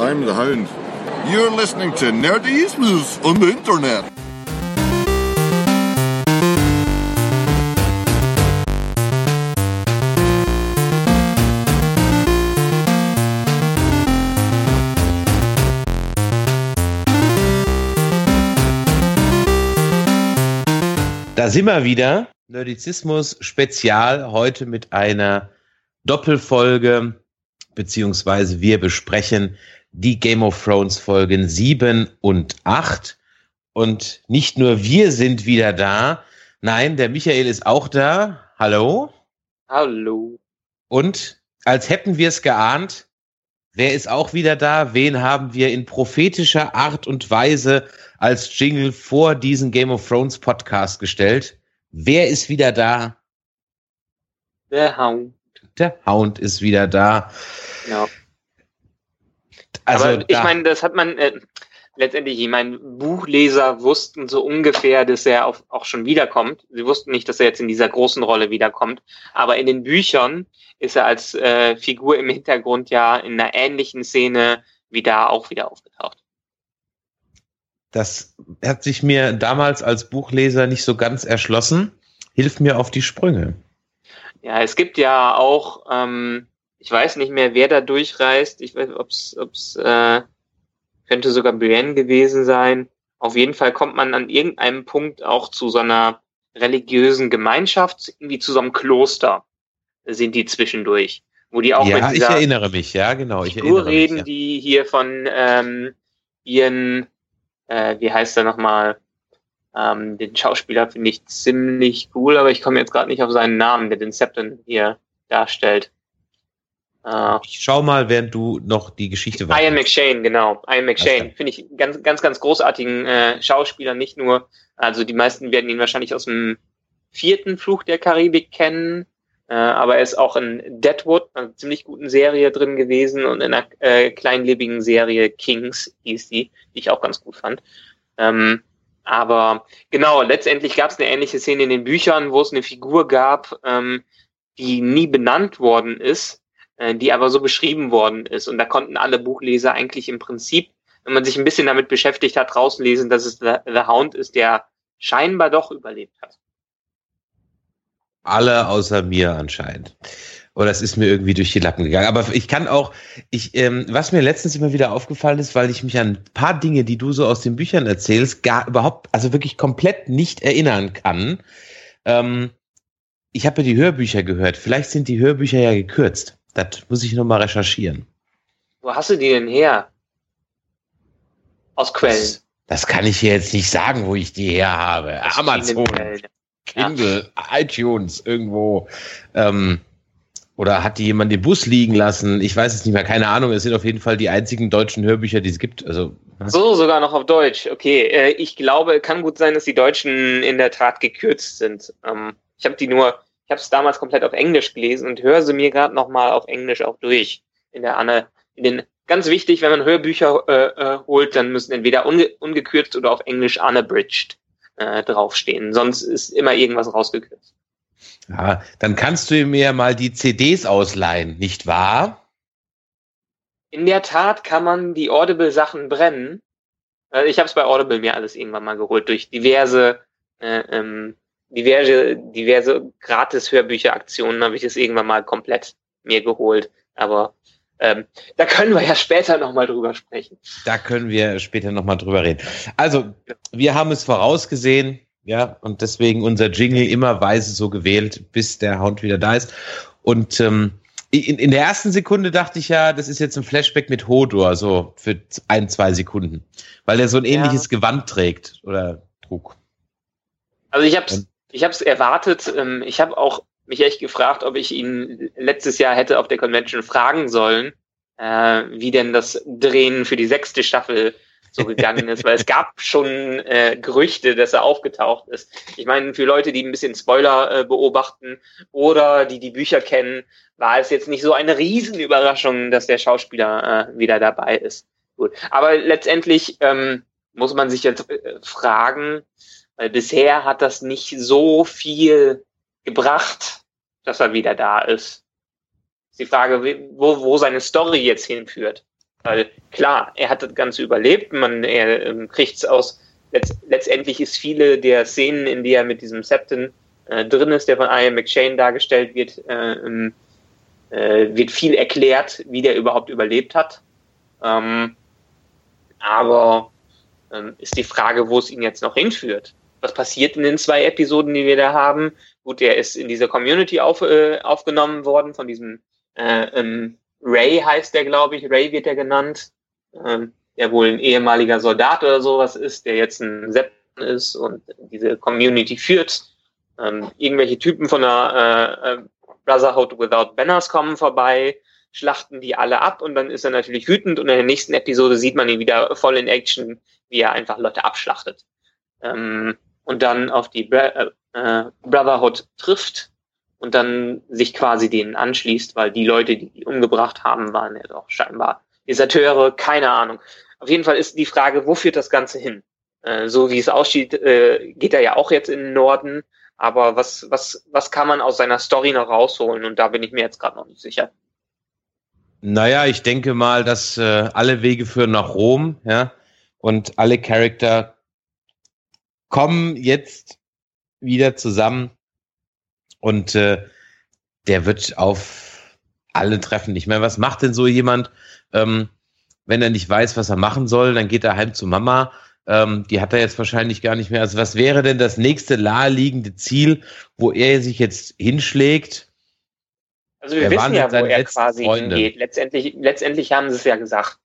I'm the Hound. You're listening to Nerdismus on the Internet. Da sind wir wieder. Nerdizismus Spezial heute mit einer Doppelfolge, beziehungsweise wir besprechen die Game of Thrones Folgen 7 und 8. Und nicht nur wir sind wieder da, nein, der Michael ist auch da. Hallo. Hallo. Und als hätten wir es geahnt, wer ist auch wieder da? Wen haben wir in prophetischer Art und Weise als Jingle vor diesen Game of Thrones Podcast gestellt? Wer ist wieder da? Der Hound. Der Hound ist wieder da. Ja. Also, Aber ich meine, das hat man äh, letztendlich, ich meine, Buchleser wussten so ungefähr, dass er auf, auch schon wiederkommt. Sie wussten nicht, dass er jetzt in dieser großen Rolle wiederkommt. Aber in den Büchern ist er als äh, Figur im Hintergrund ja in einer ähnlichen Szene wie da auch wieder aufgetaucht. Das hat sich mir damals als Buchleser nicht so ganz erschlossen. Hilf mir auf die Sprünge. Ja, es gibt ja auch, ähm, ich weiß nicht mehr, wer da durchreist. Ich weiß, ob's, ob's, äh, könnte sogar Brienne gewesen sein. Auf jeden Fall kommt man an irgendeinem Punkt auch zu so einer religiösen Gemeinschaft, irgendwie zu so einem Kloster sind die zwischendurch, wo die auch ja, mit ich dieser erinnere mich, ja, genau. Ich Figur erinnere reden, mich, ja. die hier von ähm, ihren, äh, wie heißt er nochmal, ähm, den Schauspieler finde ich ziemlich cool, aber ich komme jetzt gerade nicht auf seinen Namen, der den Septon hier darstellt. Äh, Ich schau mal, während du noch die Geschichte Ian McShane, genau. Ian McShane, finde ich ganz, ganz, ganz großartigen äh, Schauspieler, nicht nur, also die meisten werden ihn wahrscheinlich aus dem vierten Fluch der Karibik kennen, äh, aber er ist auch in Deadwood, einer ziemlich guten Serie drin gewesen und in einer äh, kleinlebigen Serie Kings hieß die, die ich auch ganz gut fand. Ähm, aber genau, letztendlich gab es eine ähnliche Szene in den Büchern, wo es eine Figur gab, ähm, die nie benannt worden ist, die aber so beschrieben worden ist. Und da konnten alle Buchleser eigentlich im Prinzip, wenn man sich ein bisschen damit beschäftigt hat, rauslesen, dass es The, Hound ist, der scheinbar doch überlebt hat. Alle außer mir anscheinend. Oder es ist mir irgendwie durch die Lappen gegangen. Aber ich kann auch, ich, ähm, was mir letztens immer wieder aufgefallen ist, weil ich mich an ein paar Dinge, die du so aus den Büchern erzählst, gar überhaupt, also wirklich komplett nicht erinnern kann. Ähm, ich habe ja die Hörbücher gehört. Vielleicht sind die Hörbücher ja gekürzt. Das muss ich nochmal recherchieren. Wo hast du die denn her? Aus Quellen. Das, das kann ich hier jetzt nicht sagen, wo ich die her habe. Aus Amazon. Quellen. Ja. Kindle, iTunes, irgendwo. Ähm, oder hat die jemand den Bus liegen lassen? Ich weiß es nicht mehr, keine Ahnung. Es sind auf jeden Fall die einzigen deutschen Hörbücher, die es gibt. Also, So, sogar noch auf Deutsch. Okay, äh, ich glaube, kann gut sein, dass die Deutschen in der Tat gekürzt sind. Ähm, ich habe die nur, ich habe es damals komplett auf Englisch gelesen und höre sie mir gerade nochmal auf Englisch auch durch. In der Anne, in den ganz wichtig, wenn man Hörbücher äh, äh, holt, dann müssen entweder unge ungekürzt oder auf Englisch unabridged äh, draufstehen. Sonst ist immer irgendwas rausgekürzt. ja, dann kannst du mir mal die CDs ausleihen, nicht wahr? In der Tat kann man die Audible-Sachen brennen. Äh, ich habe es bei Audible mir alles irgendwann mal geholt durch diverse, äh, ähm, diverse, diverse Gratis-Hörbücher-Aktionen habe ich es irgendwann mal komplett mir geholt. Aber ähm, da können wir ja später nochmal drüber sprechen. Da können wir später nochmal drüber reden. Also, wir haben es vorausgesehen, ja, und deswegen unser Jingle immer weise so gewählt, bis der Hound wieder da ist. Und ähm, in, in der ersten Sekunde dachte ich ja, das ist jetzt ein Flashback mit Hodor, so für ein, zwei Sekunden. Weil er so ein Ja. ähnliches Gewand trägt oder trug. Also ich habe ich habe es erwartet. Ähm, ich habe auch mich echt gefragt, ob ich ihn letztes Jahr hätte auf der Convention fragen sollen, äh, wie denn das Drehen für die sechste Staffel so gegangen ist, weil es gab schon äh, Gerüchte, dass er aufgetaucht ist. Ich meine, für Leute, die ein bisschen Spoiler äh, beobachten oder die die Bücher kennen, war es jetzt nicht so eine Riesenüberraschung, dass der Schauspieler äh, wieder dabei ist. Gut, aber letztendlich ähm, muss man sich jetzt äh, fragen, weil bisher hat das nicht so viel gebracht, dass er wieder da ist. Ist die Frage, wo, wo seine Story jetzt hinführt. Weil klar, er hat das Ganze überlebt, man, er ähm, kriegt es aus, letzt, letztendlich ist viele der Szenen, in die er mit diesem Septon äh, drin ist, der von Ian McShane dargestellt wird, äh, ähm, äh, wird viel erklärt, wie der überhaupt überlebt hat. Ähm, aber ähm, ist die Frage, wo es ihn jetzt noch hinführt. Was passiert in den zwei Episoden, die wir da haben? Gut, er ist in dieser Community auf, äh, aufgenommen worden von diesem äh, ähm, Ray heißt der, glaube ich. Ray wird er genannt. Ähm, der wohl ein ehemaliger Soldat oder sowas ist, der jetzt ein Sepp ist und diese Community führt. Ähm, irgendwelche Typen von der äh, äh, Brotherhood Without Banners kommen vorbei, schlachten die alle ab und dann ist er natürlich wütend und in der nächsten Episode sieht man ihn wieder voll in Action, wie er einfach Leute abschlachtet. Ähm, und dann auf die Bra äh, äh Brotherhood trifft und dann sich quasi denen anschließt, weil die Leute, die die umgebracht haben, waren ja doch scheinbar Deserteure, keine Ahnung. Auf jeden Fall ist die Frage, wo führt das Ganze hin? Äh, so wie es aussieht, äh, geht er ja auch jetzt in den Norden, aber was, was, was kann man aus seiner Story noch rausholen? Und da bin ich mir jetzt gerade noch nicht sicher. Naja, ich denke mal, dass äh, alle Wege führen nach Rom, ja, und alle Charakter kommen jetzt wieder zusammen und äh, der wird auf alle treffen. Ich meine, was macht denn so jemand, ähm, wenn er nicht weiß, was er machen soll? Dann geht er heim zu Mama. Ähm, die hat er jetzt wahrscheinlich gar nicht mehr. Also was wäre denn das nächste naheliegende Ziel, wo er sich jetzt hinschlägt? Also wir wissen ja, wo er quasi Freunde. hingeht. Letztendlich, letztendlich haben sie es ja gesagt.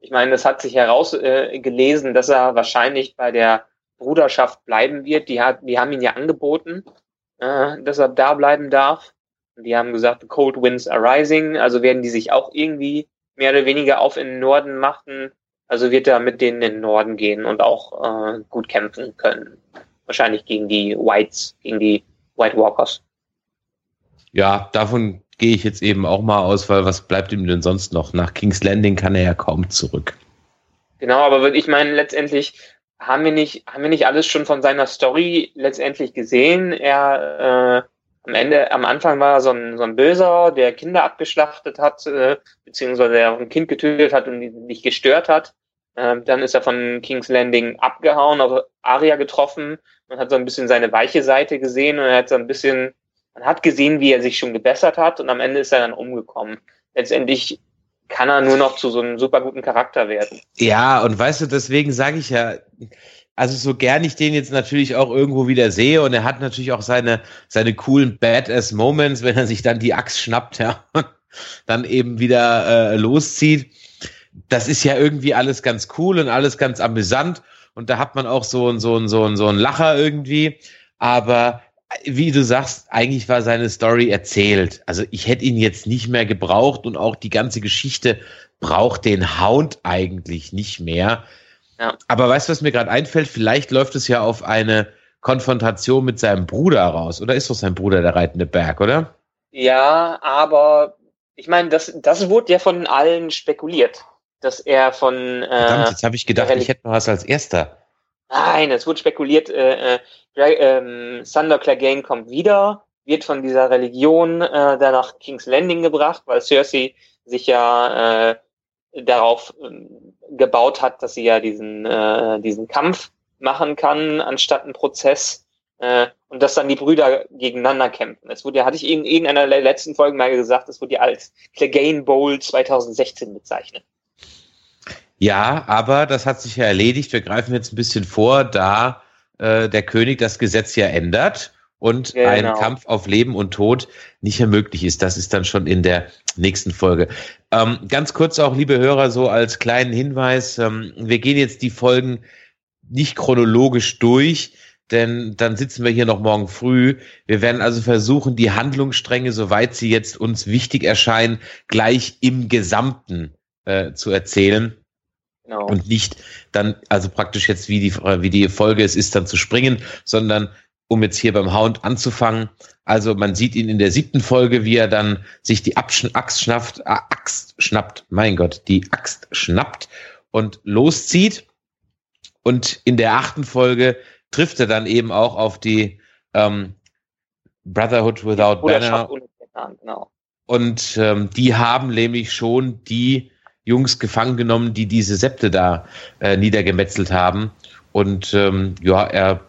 Ich meine, das hat sich herausgelesen, äh, dass er wahrscheinlich bei der Bruderschaft bleiben wird. Die, hat, die haben ihn ja angeboten, äh, dass er da bleiben darf. Und die haben gesagt, the cold winds are rising. Also werden die sich auch irgendwie mehr oder weniger auf in den Norden machen. Also wird er mit denen in den Norden gehen und auch äh, gut kämpfen können. Wahrscheinlich gegen die Whites, gegen die White Walkers. Ja, davon gehe ich jetzt eben auch mal aus, weil was bleibt ihm denn sonst noch? Nach King's Landing kann er ja kaum zurück. Genau, aber ich meine, letztendlich haben wir nicht, haben wir nicht alles schon von seiner Story letztendlich gesehen. Er äh, am Ende, am Anfang war er so ein, so ein Böser, der Kinder abgeschlachtet hat, äh, beziehungsweise der ein Kind getötet hat und nicht gestört hat. Ähm, dann ist er von King's Landing abgehauen, auf Aria getroffen und hat so ein bisschen seine weiche Seite gesehen und er hat so ein bisschen man hat gesehen, wie er sich schon gebessert hat und am Ende ist er dann umgekommen. Letztendlich kann er nur noch zu so einem super guten Charakter werden. Ja, und weißt du, deswegen sage ich ja, also so gern ich den jetzt natürlich auch irgendwo wieder sehe und er hat natürlich auch seine, seine coolen Badass Moments, wenn er sich dann die Axt schnappt, ja, und dann eben wieder äh, loszieht. Das ist ja irgendwie alles ganz cool und alles ganz amüsant und da hat man auch so ein, so ein, so ein, so ein Lacher irgendwie. Aber wie du sagst, eigentlich war seine Story erzählt. Also ich hätte ihn jetzt nicht mehr gebraucht und auch die ganze Geschichte braucht den Hound eigentlich nicht mehr. Ja. Aber weißt du, was mir gerade einfällt? Vielleicht läuft es ja auf eine Konfrontation mit seinem Bruder raus. Oder ist doch sein Bruder der reitende Berg, oder? Ja, aber ich meine, das, das wurde ja von allen spekuliert, dass er von. Äh, Verdammt, jetzt habe ich gedacht, ich hätte noch was als erster. Nein, es wurde spekuliert, äh, äh, ähm, Thunder Clegane kommt wieder, wird von dieser Religion äh, da nach King's Landing gebracht, weil Cersei sich ja äh, darauf äh, gebaut hat, dass sie ja diesen, äh, diesen Kampf machen kann, anstatt einen Prozess. Äh, und dass dann die Brüder gegeneinander kämpfen. Es wurde ja, hatte ich in irgendeiner der letzten Folgen mal gesagt, es wurde ja als Clegane Bowl 2016 bezeichnet. Ja, aber das hat sich ja erledigt. Wir greifen jetzt ein bisschen vor, da äh, der König das Gesetz ja ändert und genau. ein Kampf auf Leben und Tod nicht mehr möglich ist. Das ist dann schon in der nächsten Folge. Ähm, ganz kurz auch, liebe Hörer, so als kleinen Hinweis, ähm, wir gehen jetzt die Folgen nicht chronologisch durch, denn dann sitzen wir hier noch morgen früh. Wir werden also versuchen, die Handlungsstränge, soweit sie jetzt uns wichtig erscheinen, gleich im Gesamten äh, zu erzählen. Genau. Und nicht dann, also praktisch jetzt wie die, wie die Folge es ist, dann zu springen, sondern um jetzt hier beim Hound anzufangen. Also man sieht ihn in der siebten Folge, wie er dann sich die Axt schnappt, äh, Axt schnappt, mein Gott, die Axt schnappt und loszieht. Und in der achten Folge trifft er dann eben auch auf die ähm, Brotherhood Without Banner. Genau. Und ähm, die haben nämlich schon die Jungs gefangen genommen, die diese Septe da äh, niedergemetzelt haben. Und ähm, ja, er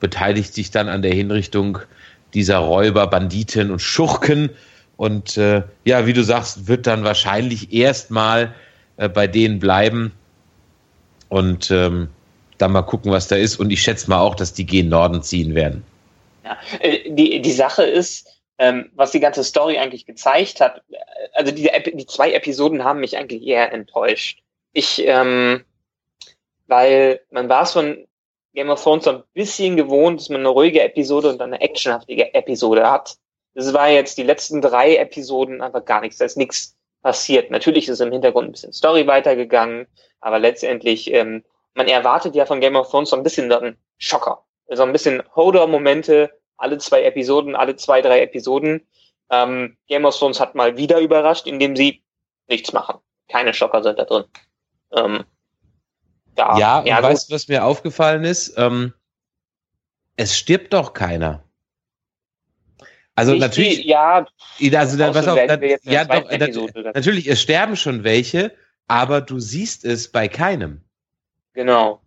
beteiligt sich dann an der Hinrichtung dieser Räuber, Banditen und Schurken. Und äh, ja, wie du sagst, wird dann wahrscheinlich erstmal äh, bei denen bleiben und ähm, dann mal gucken, was da ist. Und ich schätze mal auch, dass die gen Norden ziehen werden. Ja, äh, die, die Sache ist, ähm, was die ganze Story eigentlich gezeigt hat, äh, also die, die zwei Episoden haben mich eigentlich eher enttäuscht. Ich, ähm, weil man war es von Game of Thrones so ein bisschen gewohnt, dass man eine ruhige Episode und eine actionhaftige Episode hat. Das war jetzt die letzten drei Episoden einfach gar nichts. Da ist nichts passiert. Natürlich ist im Hintergrund ein bisschen Story weitergegangen, aber letztendlich, ähm, man erwartet ja von Game of Thrones so ein bisschen einen Schocker. So ein bisschen Holder-Momente, alle zwei Episoden, alle zwei, drei Episoden. Ähm, Game of Thrones hat mal wieder überrascht, indem sie nichts machen. Keine Schocker sind da drin. Ähm, da, ja, und ja, weißt du, was mir aufgefallen ist? Ähm, es stirbt doch keiner. Also ich natürlich, die, ja, also dann, was auf, dann, ja, doch, Episode, natürlich, es sterben schon welche, aber du siehst es bei keinem. Genau.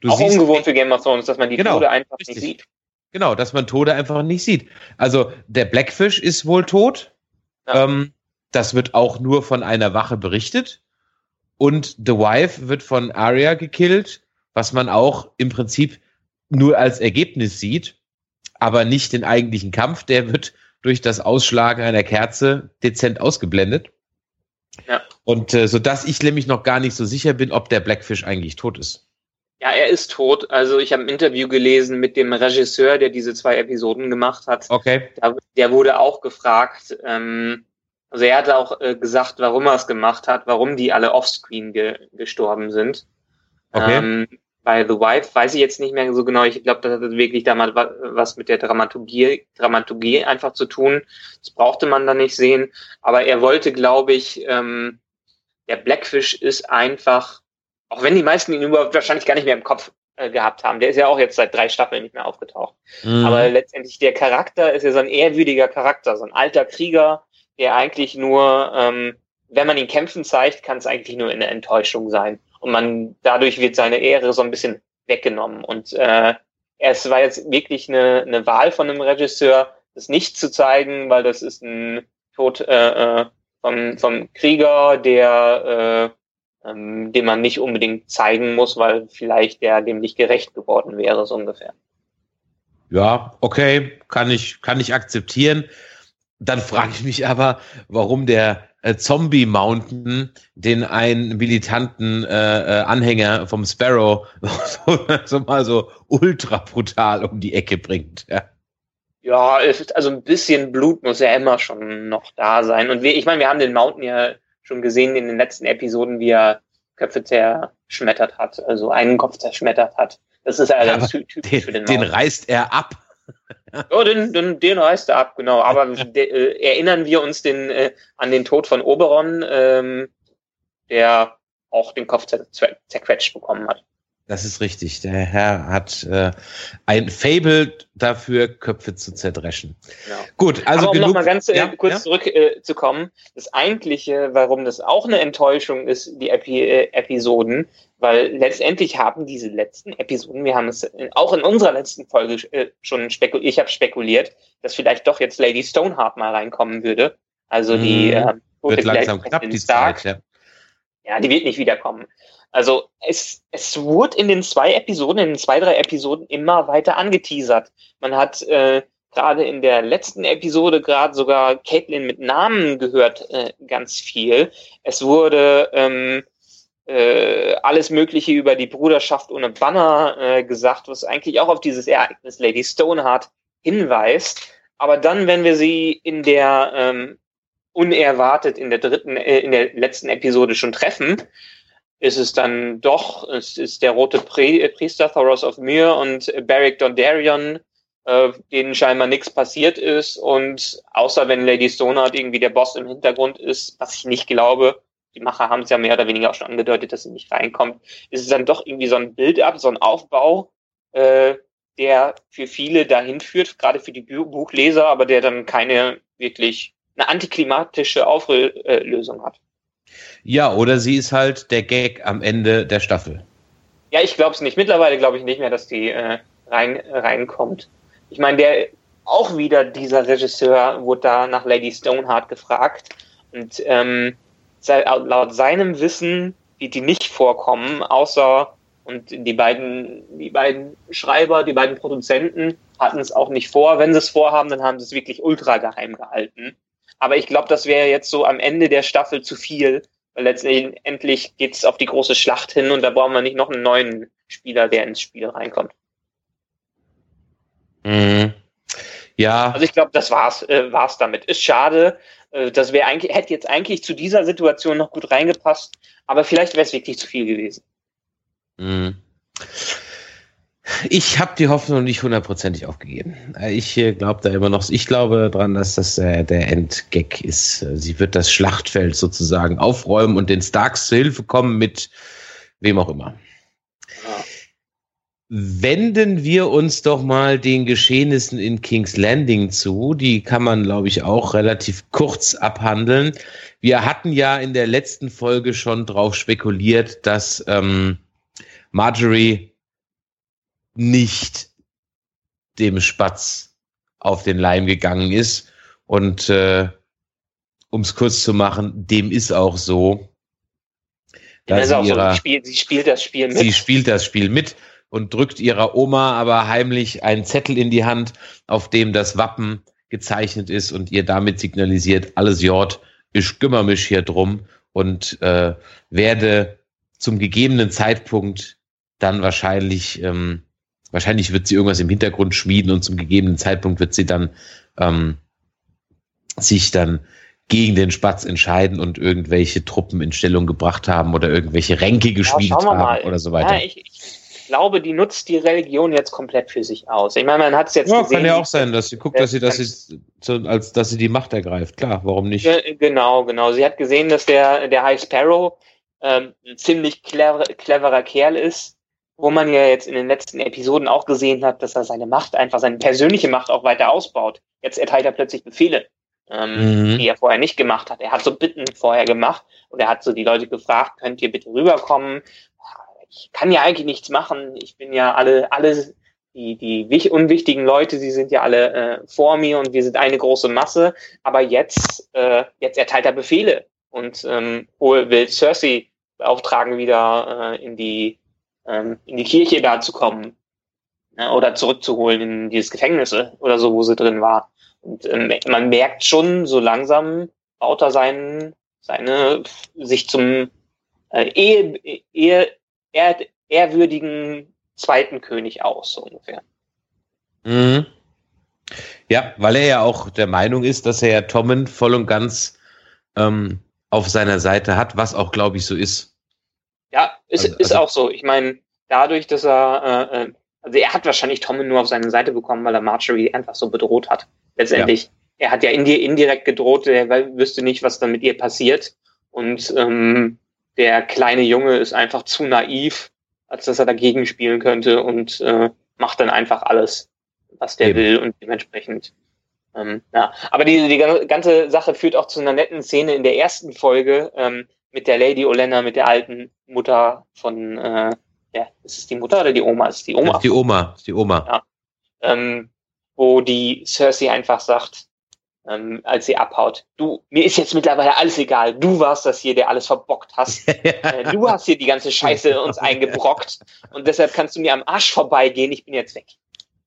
Du Auch siehst, ungewohnt für Game of Thrones, dass man die genau, Tode einfach richtig. nicht sieht. Genau, dass man Tode einfach nicht sieht. Also der Blackfish ist wohl tot. Ja. Ähm, das wird auch nur von einer Wache berichtet. Und The Wife wird von Arya gekillt, was man auch im Prinzip nur als Ergebnis sieht, aber nicht den eigentlichen Kampf. Der wird durch das Ausschlagen einer Kerze dezent ausgeblendet. Ja. Und äh, so dass ich nämlich noch gar nicht so sicher bin, ob der Blackfish eigentlich tot ist. Ja, er ist tot. Also ich habe ein Interview gelesen mit dem Regisseur, der diese zwei Episoden gemacht hat. Okay. Da, der wurde auch gefragt. Ähm, also er hat auch äh, gesagt, warum er es gemacht hat, warum die alle offscreen ge gestorben sind. Okay. Ähm, bei The Wife weiß ich jetzt nicht mehr so genau. Ich glaube, das hat wirklich damals was mit der Dramaturgie, Dramaturgie einfach zu tun. Das brauchte man da nicht sehen. Aber er wollte, glaube ich, ähm, der Blackfish ist einfach auch wenn die meisten ihn überhaupt wahrscheinlich gar nicht mehr im Kopf äh, gehabt haben. Der ist ja auch jetzt seit drei Staffeln nicht mehr aufgetaucht. Mhm. Aber letztendlich der Charakter ist ja so ein ehrwürdiger Charakter, so ein alter Krieger, der eigentlich nur, ähm, wenn man ihn kämpfen zeigt, kann es eigentlich nur eine Enttäuschung sein. Und man dadurch wird seine Ehre so ein bisschen weggenommen. Und äh, es war jetzt wirklich eine, eine Wahl von einem Regisseur, das nicht zu zeigen, weil das ist ein Tod äh, äh vom, vom Krieger, der äh, ähm, den man nicht unbedingt zeigen muss, weil vielleicht der dem nicht gerecht geworden wäre, so ungefähr. Ja, okay, kann ich, kann ich akzeptieren. Dann frage ich mich aber, warum der äh, Zombie Mountain den einen militanten äh, äh, Anhänger vom Sparrow so, so mal so ultra brutal um die Ecke bringt. Ja. Ja, also ein bisschen Blut muss ja immer schon noch da sein. Und wir, ich meine, wir haben den Mountain ja schon gesehen in den letzten Episoden, wie er Köpfe zerschmettert hat, also einen Kopf zerschmettert hat. Das ist ja ganz typisch den, für den Den reißt er ab. ja, den, den, den reißt er ab, genau. Aber de, äh, erinnern wir uns den, äh, an den Tod von Oberon, ähm, der auch den Kopf zer zerquetscht bekommen hat. Das ist richtig. Der Herr hat äh, ein Fable dafür, Köpfe zu zerdreschen. Genau. Gut, also Aber um genug, noch mal ganz äh, ja, kurz ja? zurückzukommen, äh, das eigentliche, warum das auch eine Enttäuschung ist, die Epi äh, Episoden, weil letztendlich haben diese letzten Episoden, wir haben es in, auch in unserer letzten Folge äh, schon spekuliert, ich habe spekuliert, dass vielleicht doch jetzt Lady Stoneheart mal reinkommen würde. Also die äh, wird langsam knapp die Stark. Zeit, ja. ja, die wird nicht wiederkommen. Also es, es wurde in den zwei Episoden, in den zwei, drei Episoden immer weiter angeteasert. Man hat äh, gerade in der letzten Episode gerade sogar Caitlin mit Namen gehört äh, ganz viel. Es wurde ähm, äh, alles Mögliche über die Bruderschaft ohne Banner äh, gesagt, was eigentlich auch auf dieses Ereignis Lady Stoneheart hinweist. Aber dann, wenn wir sie in der ähm, unerwartet in der dritten, äh, in der letzten Episode schon treffen, ist es dann doch, es ist der rote Priester Thoros of Myr und Beric Dondarrion, äh, denen scheinbar nichts passiert ist und außer wenn Lady Stonard irgendwie der Boss im Hintergrund ist, was ich nicht glaube, die Macher haben es ja mehr oder weniger auch schon angedeutet, dass sie nicht reinkommt, ist es dann doch irgendwie so ein Build-up, so ein Aufbau, äh, der für viele dahin führt, gerade für die Buchleser, aber der dann keine wirklich eine antiklimatische Auflösung hat. Ja, oder sie ist halt der Gag am Ende der Staffel. Ja, ich glaube es nicht. Mittlerweile glaube ich nicht mehr, dass die äh, rein, reinkommt. Ich meine, der auch wieder dieser Regisseur wurde da nach Lady Stoneheart gefragt und ähm, laut seinem Wissen wird die nicht vorkommen, außer und die beiden, die beiden Schreiber, die beiden Produzenten hatten es auch nicht vor. Wenn sie es vorhaben, dann haben sie es wirklich ultra geheim gehalten. Aber ich glaube, das wäre jetzt so am Ende der Staffel zu viel, weil letztendlich geht es auf die große Schlacht hin und da brauchen wir nicht noch einen neuen Spieler, der ins Spiel reinkommt. Mhm. Ja. Also ich glaube, das war's, äh, war's damit. Ist schade. Äh, das wäre eigentlich, hätte jetzt eigentlich zu dieser Situation noch gut reingepasst, aber vielleicht wäre es wirklich zu viel gewesen. Mhm. Ich habe die Hoffnung nicht hundertprozentig aufgegeben. Äh, ich äh, glaube da immer noch, ich glaube dran, dass das äh, der Endgag ist. Sie wird das Schlachtfeld sozusagen aufräumen und den Starks zu Hilfe kommen mit wem auch immer. Wenden wir uns doch mal den Geschehnissen in King's Landing zu. Die kann man, glaube ich, auch relativ kurz abhandeln. Wir hatten ja in der letzten Folge schon drauf spekuliert, dass ähm, Marjorie nicht dem Spatz auf den Leim gegangen ist. Und äh, um es kurz zu machen, dem ist auch so. Dass sie, ihrer, so, sie, spielt, sie spielt das Spiel mit. Sie spielt das Spiel mit und drückt ihrer Oma aber heimlich einen Zettel in die Hand, auf dem das Wappen gezeichnet ist und ihr damit signalisiert, alles Jord, ich kümmere mich hier drum und äh, werde zum gegebenen Zeitpunkt dann wahrscheinlich, ähm, wahrscheinlich wird sie irgendwas im Hintergrund schmieden und zum gegebenen Zeitpunkt wird sie dann ähm, sich dann gegen den Spatz entscheiden und irgendwelche Truppen in Stellung gebracht haben oder irgendwelche Ränke geschmiedet ja, haben oder so weiter. Ja, ich, ich glaube, die nutzt die Religion jetzt komplett für sich aus. Ich meine, man hat es jetzt ja, gesehen. Kann ja auch sein, dass sie guckt, dass sie, dass sie, als, dass sie die Macht ergreift. Klar, warum nicht? Genau, genau. Sie hat gesehen, dass der, der High Sparrow ähm, ein ziemlich clever, cleverer Kerl ist, wo man ja jetzt in den letzten Episoden auch gesehen hat, dass er seine Macht einfach, seine persönliche Macht auch weiter ausbaut. Jetzt erteilt er plötzlich Befehle, ähm, mhm. die er vorher nicht gemacht hat. Er hat so Bitten vorher gemacht und er hat so die Leute gefragt, könnt ihr bitte rüberkommen? ich kann ja eigentlich nichts machen. Ich bin ja alle, alle die, die unwichtigen Leute, sie sind ja alle äh, vor mir und wir sind eine große Masse. Aber jetzt, äh, jetzt erteilt er Befehle und ähm, will Cersei beauftragen, wieder äh, in die ähm, in die Kirche da zu kommen ne, oder zurückzuholen in dieses Gefängnis oder so, wo sie drin war. Und ähm, man merkt schon, so langsam baut er seinen, seine sich zum äh, Ehe, Ehe, ehr, ehrwürdigen zweiten König aus, so ungefähr. Mhm. Ja, weil er ja auch der Meinung ist, dass er ja Tommen voll und ganz ähm, auf seiner Seite hat, was auch, glaube ich, so ist. Ja, ist, also, ist also, auch so. Ich meine, dadurch, dass er, äh, äh, also er hat wahrscheinlich Tommen nur auf seine Seite bekommen, weil er Marjorie einfach so bedroht hat. Letztendlich. Ja. Er hat ja indirekt gedroht, er wüsste nicht, was dann mit ihr passiert. Und ähm, der kleine Junge ist einfach zu naiv, als dass er dagegen spielen könnte und äh, macht dann einfach alles, was der Eben. will und dementsprechend. Ähm, ja. Aber die, die ganze Sache führt auch zu einer netten Szene in der ersten Folge ähm, mit der Lady Olenna, mit der alten Mutter von, äh, ja, ist es die Mutter oder die Oma? Ist die Oma? Das ist die Oma, ist die Oma. Ja. Ähm, wo die Cersei einfach sagt, ähm, als sie abhaut. Du, mir ist jetzt mittlerweile alles egal. Du warst das hier, der alles verbockt hast. äh, du hast hier die ganze Scheiße uns eingebrockt und deshalb kannst du mir am Arsch vorbeigehen. Ich bin jetzt weg.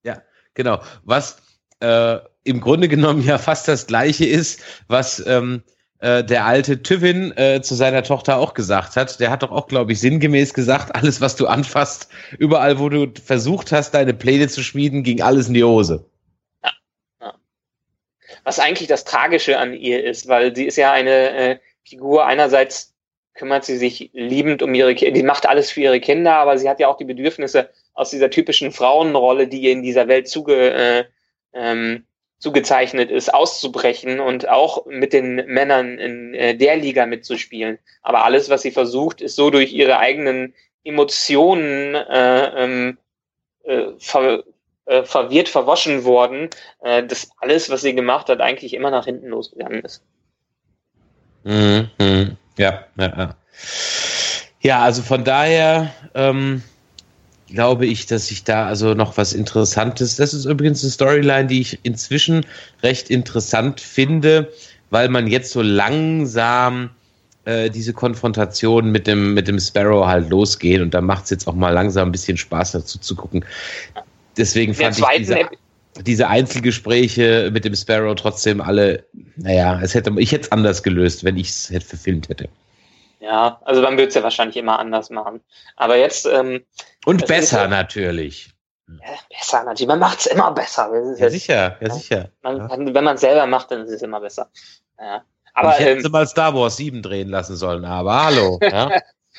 Ja, genau. Was äh, im Grunde genommen ja fast das Gleiche ist, was ähm, äh, der alte Tywin äh, zu seiner Tochter auch gesagt hat. Der hat doch auch, glaube ich, sinngemäß gesagt, alles, was du anfasst, überall, wo du versucht hast, deine Pläne zu schmieden, ging alles in die Hose was eigentlich das Tragische an ihr ist, weil sie ist ja eine äh, Figur, einerseits kümmert sie sich liebend um ihre Kinder, die macht alles für ihre Kinder, aber sie hat ja auch die Bedürfnisse aus dieser typischen Frauenrolle, die ihr in dieser Welt zuge, äh, ähm, zugezeichnet ist, auszubrechen und auch mit den Männern in äh, der Liga mitzuspielen. Aber alles, was sie versucht, ist so durch ihre eigenen Emotionen äh, ähm, äh, ver äh, verwirrt verwaschen worden, äh, dass alles, was sie gemacht hat, eigentlich immer nach hinten losgegangen ist. Mhm. Ja, ja, ja. Ja, also von daher ähm, glaube ich, dass ich da also noch was Interessantes. Das ist übrigens eine Storyline, die ich inzwischen recht interessant finde, weil man jetzt so langsam äh, diese Konfrontation mit dem, mit dem Sparrow halt losgeht und da macht es jetzt auch mal langsam ein bisschen Spaß dazu zu gucken. Deswegen fand ich diese, diese Einzelgespräche mit dem Sparrow trotzdem alle, naja, es hätte, ich hätte es anders gelöst, wenn ich es hätte verfilmt hätte. Ja, also man würde es ja wahrscheinlich immer anders machen. Aber jetzt. Ähm, Und besser ist, natürlich. Ja, besser natürlich. Man macht es immer besser. Ja, sicher, ja, sicher. Man, ja. Wenn man es selber macht, dann ist es immer besser. Ja. Aber, ich hätte ähm, mal Star Wars 7 drehen lassen sollen, aber hallo. ja?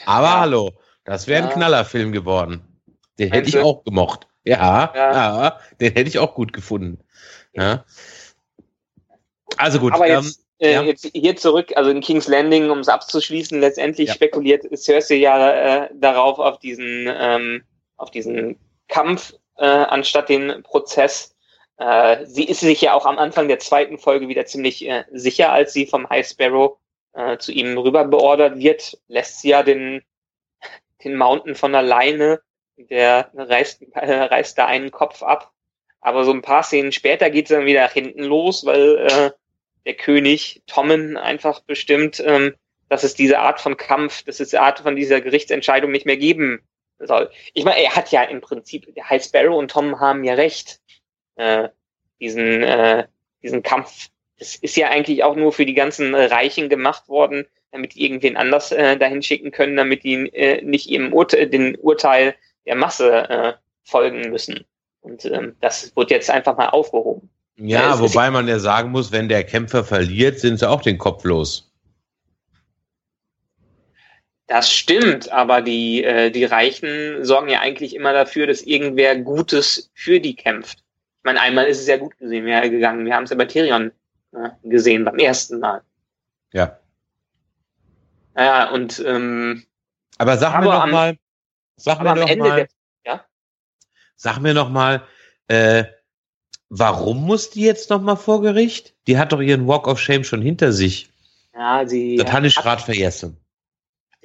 Aber ja. hallo. Das wäre ein Knallerfilm geworden. Den hätte ich auch gemocht. Ja, ja, den hätte ich auch gut gefunden. Ja. Also gut. Ähm, äh, ja. jetzt hier zurück, also in King's Landing, um es abzuschließen, letztendlich ja. spekuliert Cersei ja äh, darauf auf diesen, ähm, auf diesen Kampf äh, anstatt den Prozess. Äh, sie ist sich ja auch am Anfang der zweiten Folge wieder ziemlich äh, sicher, als sie vom High Sparrow äh, zu ihm rüber beordert wird, lässt sie ja den, den Mountain von alleine, der reißt, äh, reißt da einen Kopf ab. Aber so ein paar Szenen später geht es dann wieder nach hinten los, weil äh, der König Tommen einfach bestimmt, ähm, dass es diese Art von Kampf, dass es diese Art von dieser Gerichtsentscheidung nicht mehr geben soll. Ich meine, er hat ja im Prinzip, der High Sparrow und Tom haben ja recht, äh, diesen, äh, diesen Kampf. Das ist ja eigentlich auch nur für die ganzen Reichen gemacht worden, damit die irgendwen anders äh, dahin schicken können, damit die äh, nicht ihrem Urte den Urteil der Masse äh, folgen müssen. Und ähm, das wird jetzt einfach mal aufgehoben. Ja, wobei man ja sagen muss, wenn der Kämpfer verliert, sind sie auch den Kopf los. Das stimmt, aber die, äh, die Reichen sorgen ja eigentlich immer dafür, dass irgendwer Gutes für die kämpft. Ich meine, einmal ist es ja gut gesehen, ja, gegangen. Wir haben es ja bei Tyrion äh, gesehen, beim ersten Mal. Ja. Ja, und ähm, aber sag mir noch mal, sag mir noch Ende mal, der, ja? sag mir noch mal, äh, Warum muss die jetzt noch mal vor Gericht? Die hat doch ihren Walk of Shame schon hinter sich. Ja, sie. Das habe ich gerade vergessen.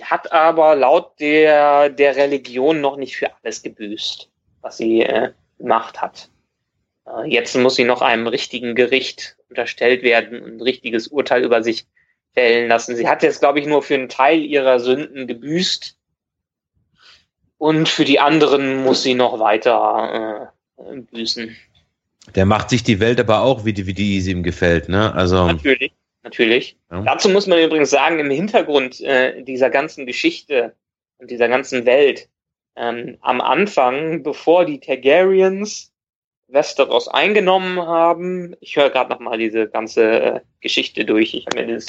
Hat aber laut der, der Religion noch nicht für alles gebüßt, was sie äh, gemacht hat. Äh, jetzt muss sie noch einem richtigen Gericht unterstellt werden und ein richtiges Urteil über sich fällen lassen. Sie hat jetzt, glaube ich, nur für einen Teil ihrer Sünden gebüßt. Und für die anderen muss sie noch weiter äh, büßen. Der macht sich die Welt aber auch, wie die, wie die ihm gefällt, ne? Also. Natürlich, natürlich. Ja. Dazu muss man übrigens sagen, im Hintergrund äh, dieser ganzen Geschichte und dieser ganzen Welt, ähm, am Anfang, bevor die Targaryens Westeros eingenommen haben, ich höre gerade noch mal diese ganze äh, Geschichte durch. Ich habe mir das,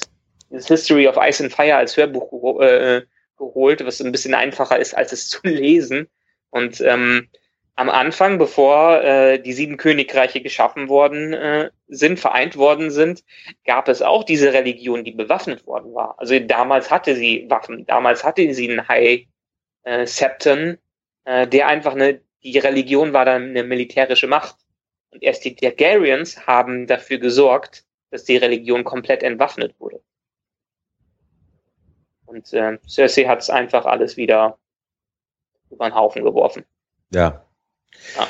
das History of Ice and Fire als Hörbuch äh, geholt, was ein bisschen einfacher ist, als es zu lesen. Und ähm, am Anfang, bevor äh, die sieben Königreiche geschaffen worden äh, sind, vereint worden sind, gab es auch diese Religion, die bewaffnet worden war. Also damals hatte sie Waffen, damals hatte sie einen High äh, Septon, äh, der einfach eine, die Religion war dann eine militärische Macht. Und erst die Targaryens haben dafür gesorgt, dass die Religion komplett entwaffnet wurde. Und äh, Cersei hat es einfach alles wieder über den Haufen geworfen. Ja, ja.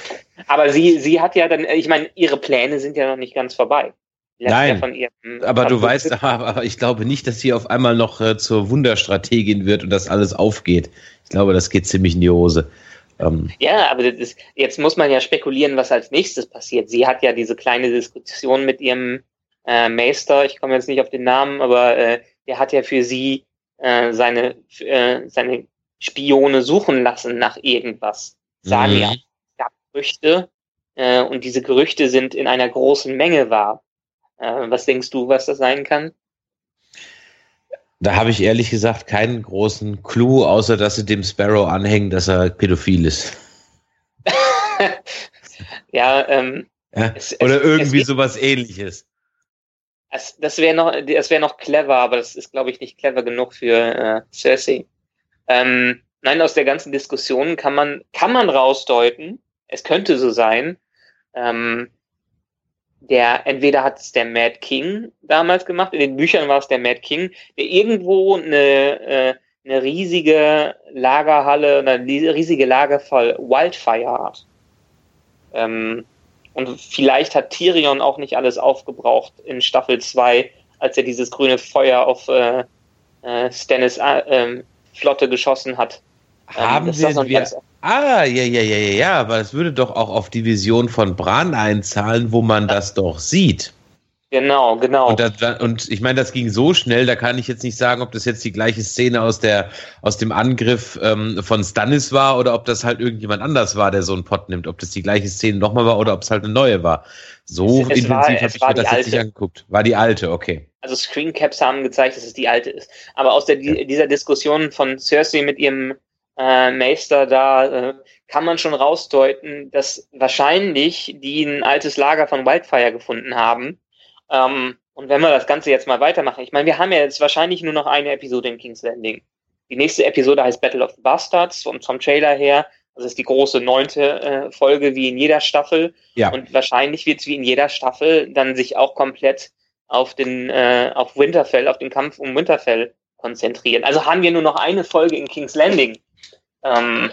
Aber sie, sie hat ja dann, ich meine, ihre Pläne sind ja noch nicht ganz vorbei. Nein, ja aber du weißt, aber ich glaube nicht, dass sie auf einmal noch äh, zur Wunderstrategin wird und das alles aufgeht. Ich glaube, das geht ziemlich in die Hose. Ähm. Ja, aber ist, jetzt muss man ja spekulieren, was als nächstes passiert. Sie hat ja diese kleine Diskussion mit ihrem äh, Meister, ich komme jetzt nicht auf den Namen, aber äh, der hat ja für sie äh, seine, äh, seine Spione suchen lassen nach irgendwas. Sagen mhm. Gerüchte äh, und diese Gerüchte sind in einer großen Menge wahr. Äh, was denkst du, was das sein kann? Da habe ich ehrlich gesagt keinen großen Clou, außer dass sie dem Sparrow anhängen, dass er pädophil ist. ja, ähm, ja, es, oder es, irgendwie es, sowas ähnliches. Es, das wäre noch, das wäre noch clever, aber das ist, glaube ich, nicht clever genug für äh, Cersei. Ähm, nein, aus der ganzen Diskussion kann man, kann man rausdeuten, es könnte so sein, ähm, der, entweder hat es der Mad King damals gemacht, in den Büchern war es der Mad King, der irgendwo eine, äh, eine riesige Lagerhalle, eine riesige Lager voll Wildfire hat. Ähm, und vielleicht hat Tyrion auch nicht alles aufgebraucht in Staffel 2, als er dieses grüne Feuer auf äh, äh, Stannis äh, Flotte geschossen hat. Ähm, Haben wir, so wir Ah, ja, ja, ja, ja, ja, aber es würde doch auch auf die Vision von Bran einzahlen, wo man das doch sieht. Genau, genau. Und, das, und ich meine, das ging so schnell, da kann ich jetzt nicht sagen, ob das jetzt die gleiche Szene aus, der, aus dem Angriff ähm, von Stannis war oder ob das halt irgendjemand anders war, der so einen Pott nimmt. Ob das die gleiche Szene nochmal war oder ob es halt eine neue war. So es, intensiv habe ich mir das alte. jetzt nicht angeguckt. War die alte, okay. Also Screencaps haben gezeigt, dass es die alte ist. Aber aus der, ja. dieser Diskussion von Cersei mit ihrem äh, Meister da äh, kann man schon rausdeuten, dass wahrscheinlich die ein altes Lager von Wildfire gefunden haben ähm, und wenn wir das Ganze jetzt mal weitermachen, ich meine, wir haben ja jetzt wahrscheinlich nur noch eine Episode in King's Landing. Die nächste Episode heißt Battle of the Bastards und vom Trailer her, das ist die große neunte äh, Folge wie in jeder Staffel. Ja. Und wahrscheinlich wird es wie in jeder Staffel dann sich auch komplett auf den äh, auf Winterfell, auf den Kampf um Winterfell konzentrieren. Also haben wir nur noch eine Folge in King's Landing. Ähm,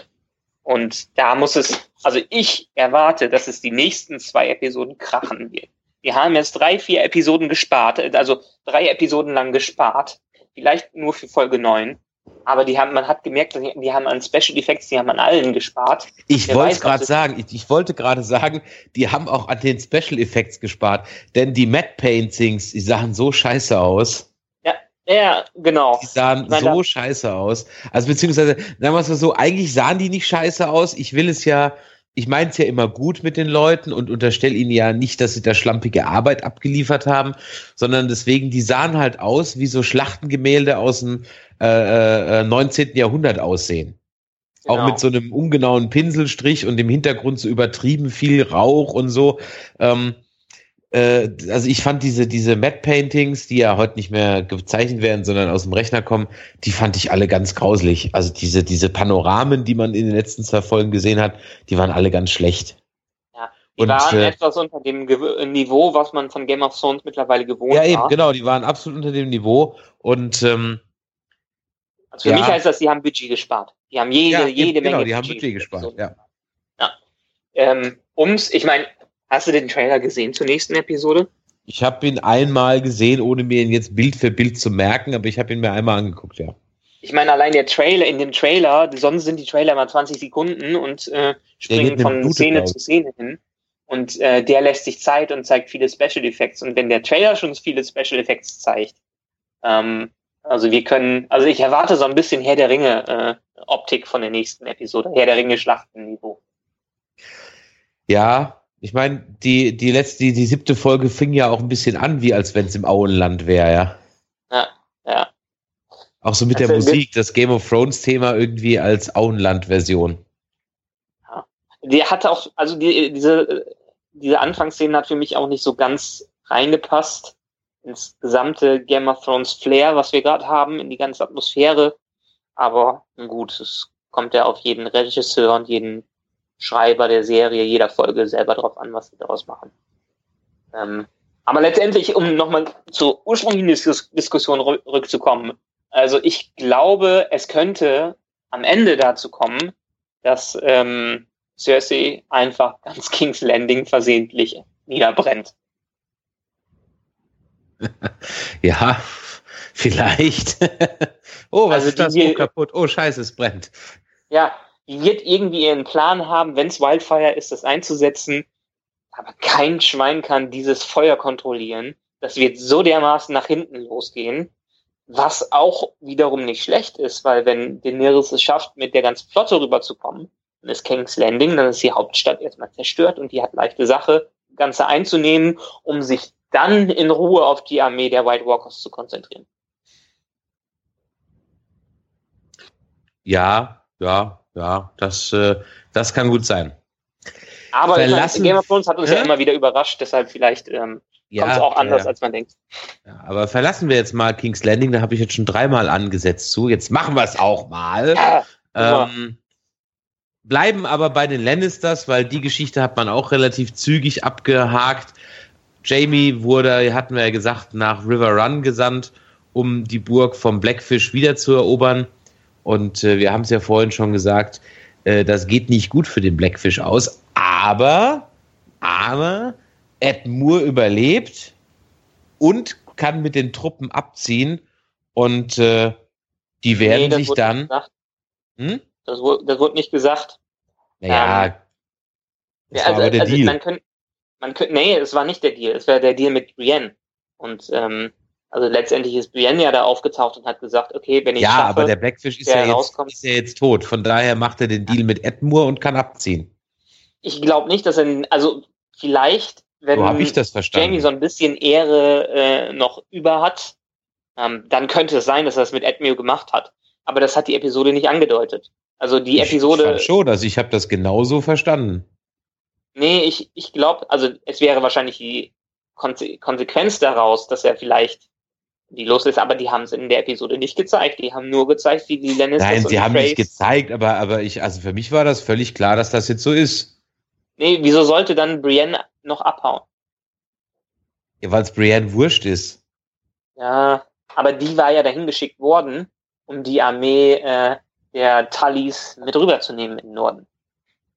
und da muss es, also ich erwarte, dass es die nächsten zwei Episoden krachen wird. Die haben jetzt drei, vier Episoden gespart, also drei Episoden lang gespart. Vielleicht nur für Folge neun. Aber die haben, man hat gemerkt, die, die haben an Special Effects, die haben an allen gespart. Ich wollte gerade sagen, ich, ich wollte gerade sagen, die haben auch an den Special Effects gespart. Denn die Matte Paintings, die sahen so scheiße aus. Ja, genau. Die sahen meine, so scheiße aus. Also beziehungsweise, sagen wir es mal so, eigentlich sahen die nicht scheiße aus. Ich will es ja, ich meine es ja immer gut mit den Leuten und unterstelle ihnen ja nicht, dass sie da schlampige Arbeit abgeliefert haben, sondern deswegen, die sahen halt aus, wie so Schlachtengemälde aus dem äh, äh, 19. Jahrhundert aussehen. Genau. Auch mit so einem ungenauen Pinselstrich und im Hintergrund so übertrieben viel Rauch und so. Ähm, äh, also ich fand diese, diese Matte Paintings, die ja heute nicht mehr gezeichnet werden, sondern aus dem Rechner kommen, die fand ich alle ganz grauslich. Also diese, diese Panoramen, die man in den letzten zwei Folgen gesehen hat, die waren alle ganz schlecht. Ja, die und, waren äh, etwas unter dem Niveau, was man von Game of Thrones mittlerweile gewohnt war. Ja, eben, war. genau, die waren absolut unter dem Niveau und ähm, also für ja. mich heißt das, die haben Budget gespart. Die haben jede, ja, jede genau, Menge die haben Budget gespart, ja. ja. Ähm, ums, ich meine, Hast du den Trailer gesehen zur nächsten Episode? Ich habe ihn einmal gesehen, ohne mir ihn jetzt Bild für Bild zu merken, aber ich habe ihn mir einmal angeguckt, ja. Ich meine, allein der Trailer, in dem Trailer, sonst sind die Trailer immer 20 Sekunden und äh, springen von Szene zu Szene hin. Und äh, der lässt sich Zeit und zeigt viele Special Effects. Und wenn der Trailer schon viele Special Effects zeigt, ähm, also wir können, also ich erwarte so ein bisschen Herr der Ringe äh, Optik von der nächsten Episode, Herr der Ringe Schlachtenniveau. Ja, ich meine, die, die letzte, die, die siebte Folge fing ja auch ein bisschen an, wie als wenn es im Auenland wäre, ja. Ja, ja. Auch so mit also, der Musik, das Game of Thrones Thema irgendwie als Auenland-Version. Ja. Die hatte auch, also die, diese, diese Anfangsszene hat für mich auch nicht so ganz reingepasst ins gesamte Game of Thrones Flair, was wir gerade haben, in die ganze Atmosphäre. Aber gut, es kommt ja auf jeden Regisseur und jeden Schreiber der Serie jeder Folge selber drauf an, was sie daraus machen. Ähm, aber letztendlich, um nochmal zur ursprünglichen Dis Diskussion rückzukommen, also ich glaube, es könnte am Ende dazu kommen, dass ähm, Cersei einfach ganz King's Landing versehentlich niederbrennt. ja, vielleicht. oh, was also ist das? Oh, kaputt. Oh, scheiße, es brennt. Ja, die wird irgendwie ihren Plan haben, wenn es Wildfire ist, das einzusetzen. Aber kein Schwein kann dieses Feuer kontrollieren. Das wird so dermaßen nach hinten losgehen. Was auch wiederum nicht schlecht ist, weil wenn Daenerys es schafft, mit der ganzen Flotte rüberzukommen, dann ist King's Landing, dann ist die Hauptstadt erstmal zerstört und die hat leichte Sache, Ganze einzunehmen, um sich dann in Ruhe auf die Armee der White Walkers zu konzentrieren. Ja, ja, ja, das, äh, das kann gut sein. Aber Verlassen, Game of Thrones hat uns ja, ja immer wieder überrascht, deshalb vielleicht ähm, ja, kommt es auch anders, ja. als man denkt. Aber verlassen wir jetzt mal King's Landing, da habe ich jetzt schon dreimal angesetzt zu. Jetzt machen wir es auch mal. Ähm, bleiben aber bei den Lannisters, weil die Geschichte hat man auch relativ zügig abgehakt. Jamie wurde, hatten wir ja gesagt, nach River Run gesandt, um die Burg vom Blackfish wieder zu erobern. Und äh, wir haben es ja vorhin schon gesagt, äh, das geht nicht gut für den Blackfish aus. Aber, aber Ed Moore überlebt und kann mit den Truppen abziehen und äh, die werden nee, sich dann. Hm? Das, wurde, das wurde nicht gesagt. Naja, ähm, ja, also, also man könnte, man könnte, nee, es war nicht der Deal, es war der Deal mit Brienne. Und ähm, also letztendlich ist Brienne ja da aufgetaucht und hat gesagt, okay, wenn ich Ja, schaffe, aber der Blackfish ist ja, jetzt, ist ja jetzt tot. Von daher macht er den Deal mit Edmure und kann abziehen. Ich glaube nicht, dass er, also vielleicht, wenn so ich das verstanden. Jamie so ein bisschen Ehre äh, noch über hat, ähm, dann könnte es sein, dass er es mit Edmure gemacht hat. Aber das hat die Episode nicht angedeutet. Also die ich Episode. Fand schon, also ich habe das genauso verstanden. Nee, ich, ich glaube, also es wäre wahrscheinlich die Konse Konsequenz daraus, dass er vielleicht die loslässt, aber die haben es in der Episode nicht gezeigt. Die haben nur gezeigt, wie die Lannisters Nein, sie haben Trace nicht gezeigt, aber, aber ich, also für mich war das völlig klar, dass das jetzt so ist. Nee, wieso sollte dann Brienne noch abhauen? Ja, weil es Brienne wurscht ist. Ja, aber die war ja dahin geschickt worden, um die Armee äh, der Tullys mit rüberzunehmen im Norden.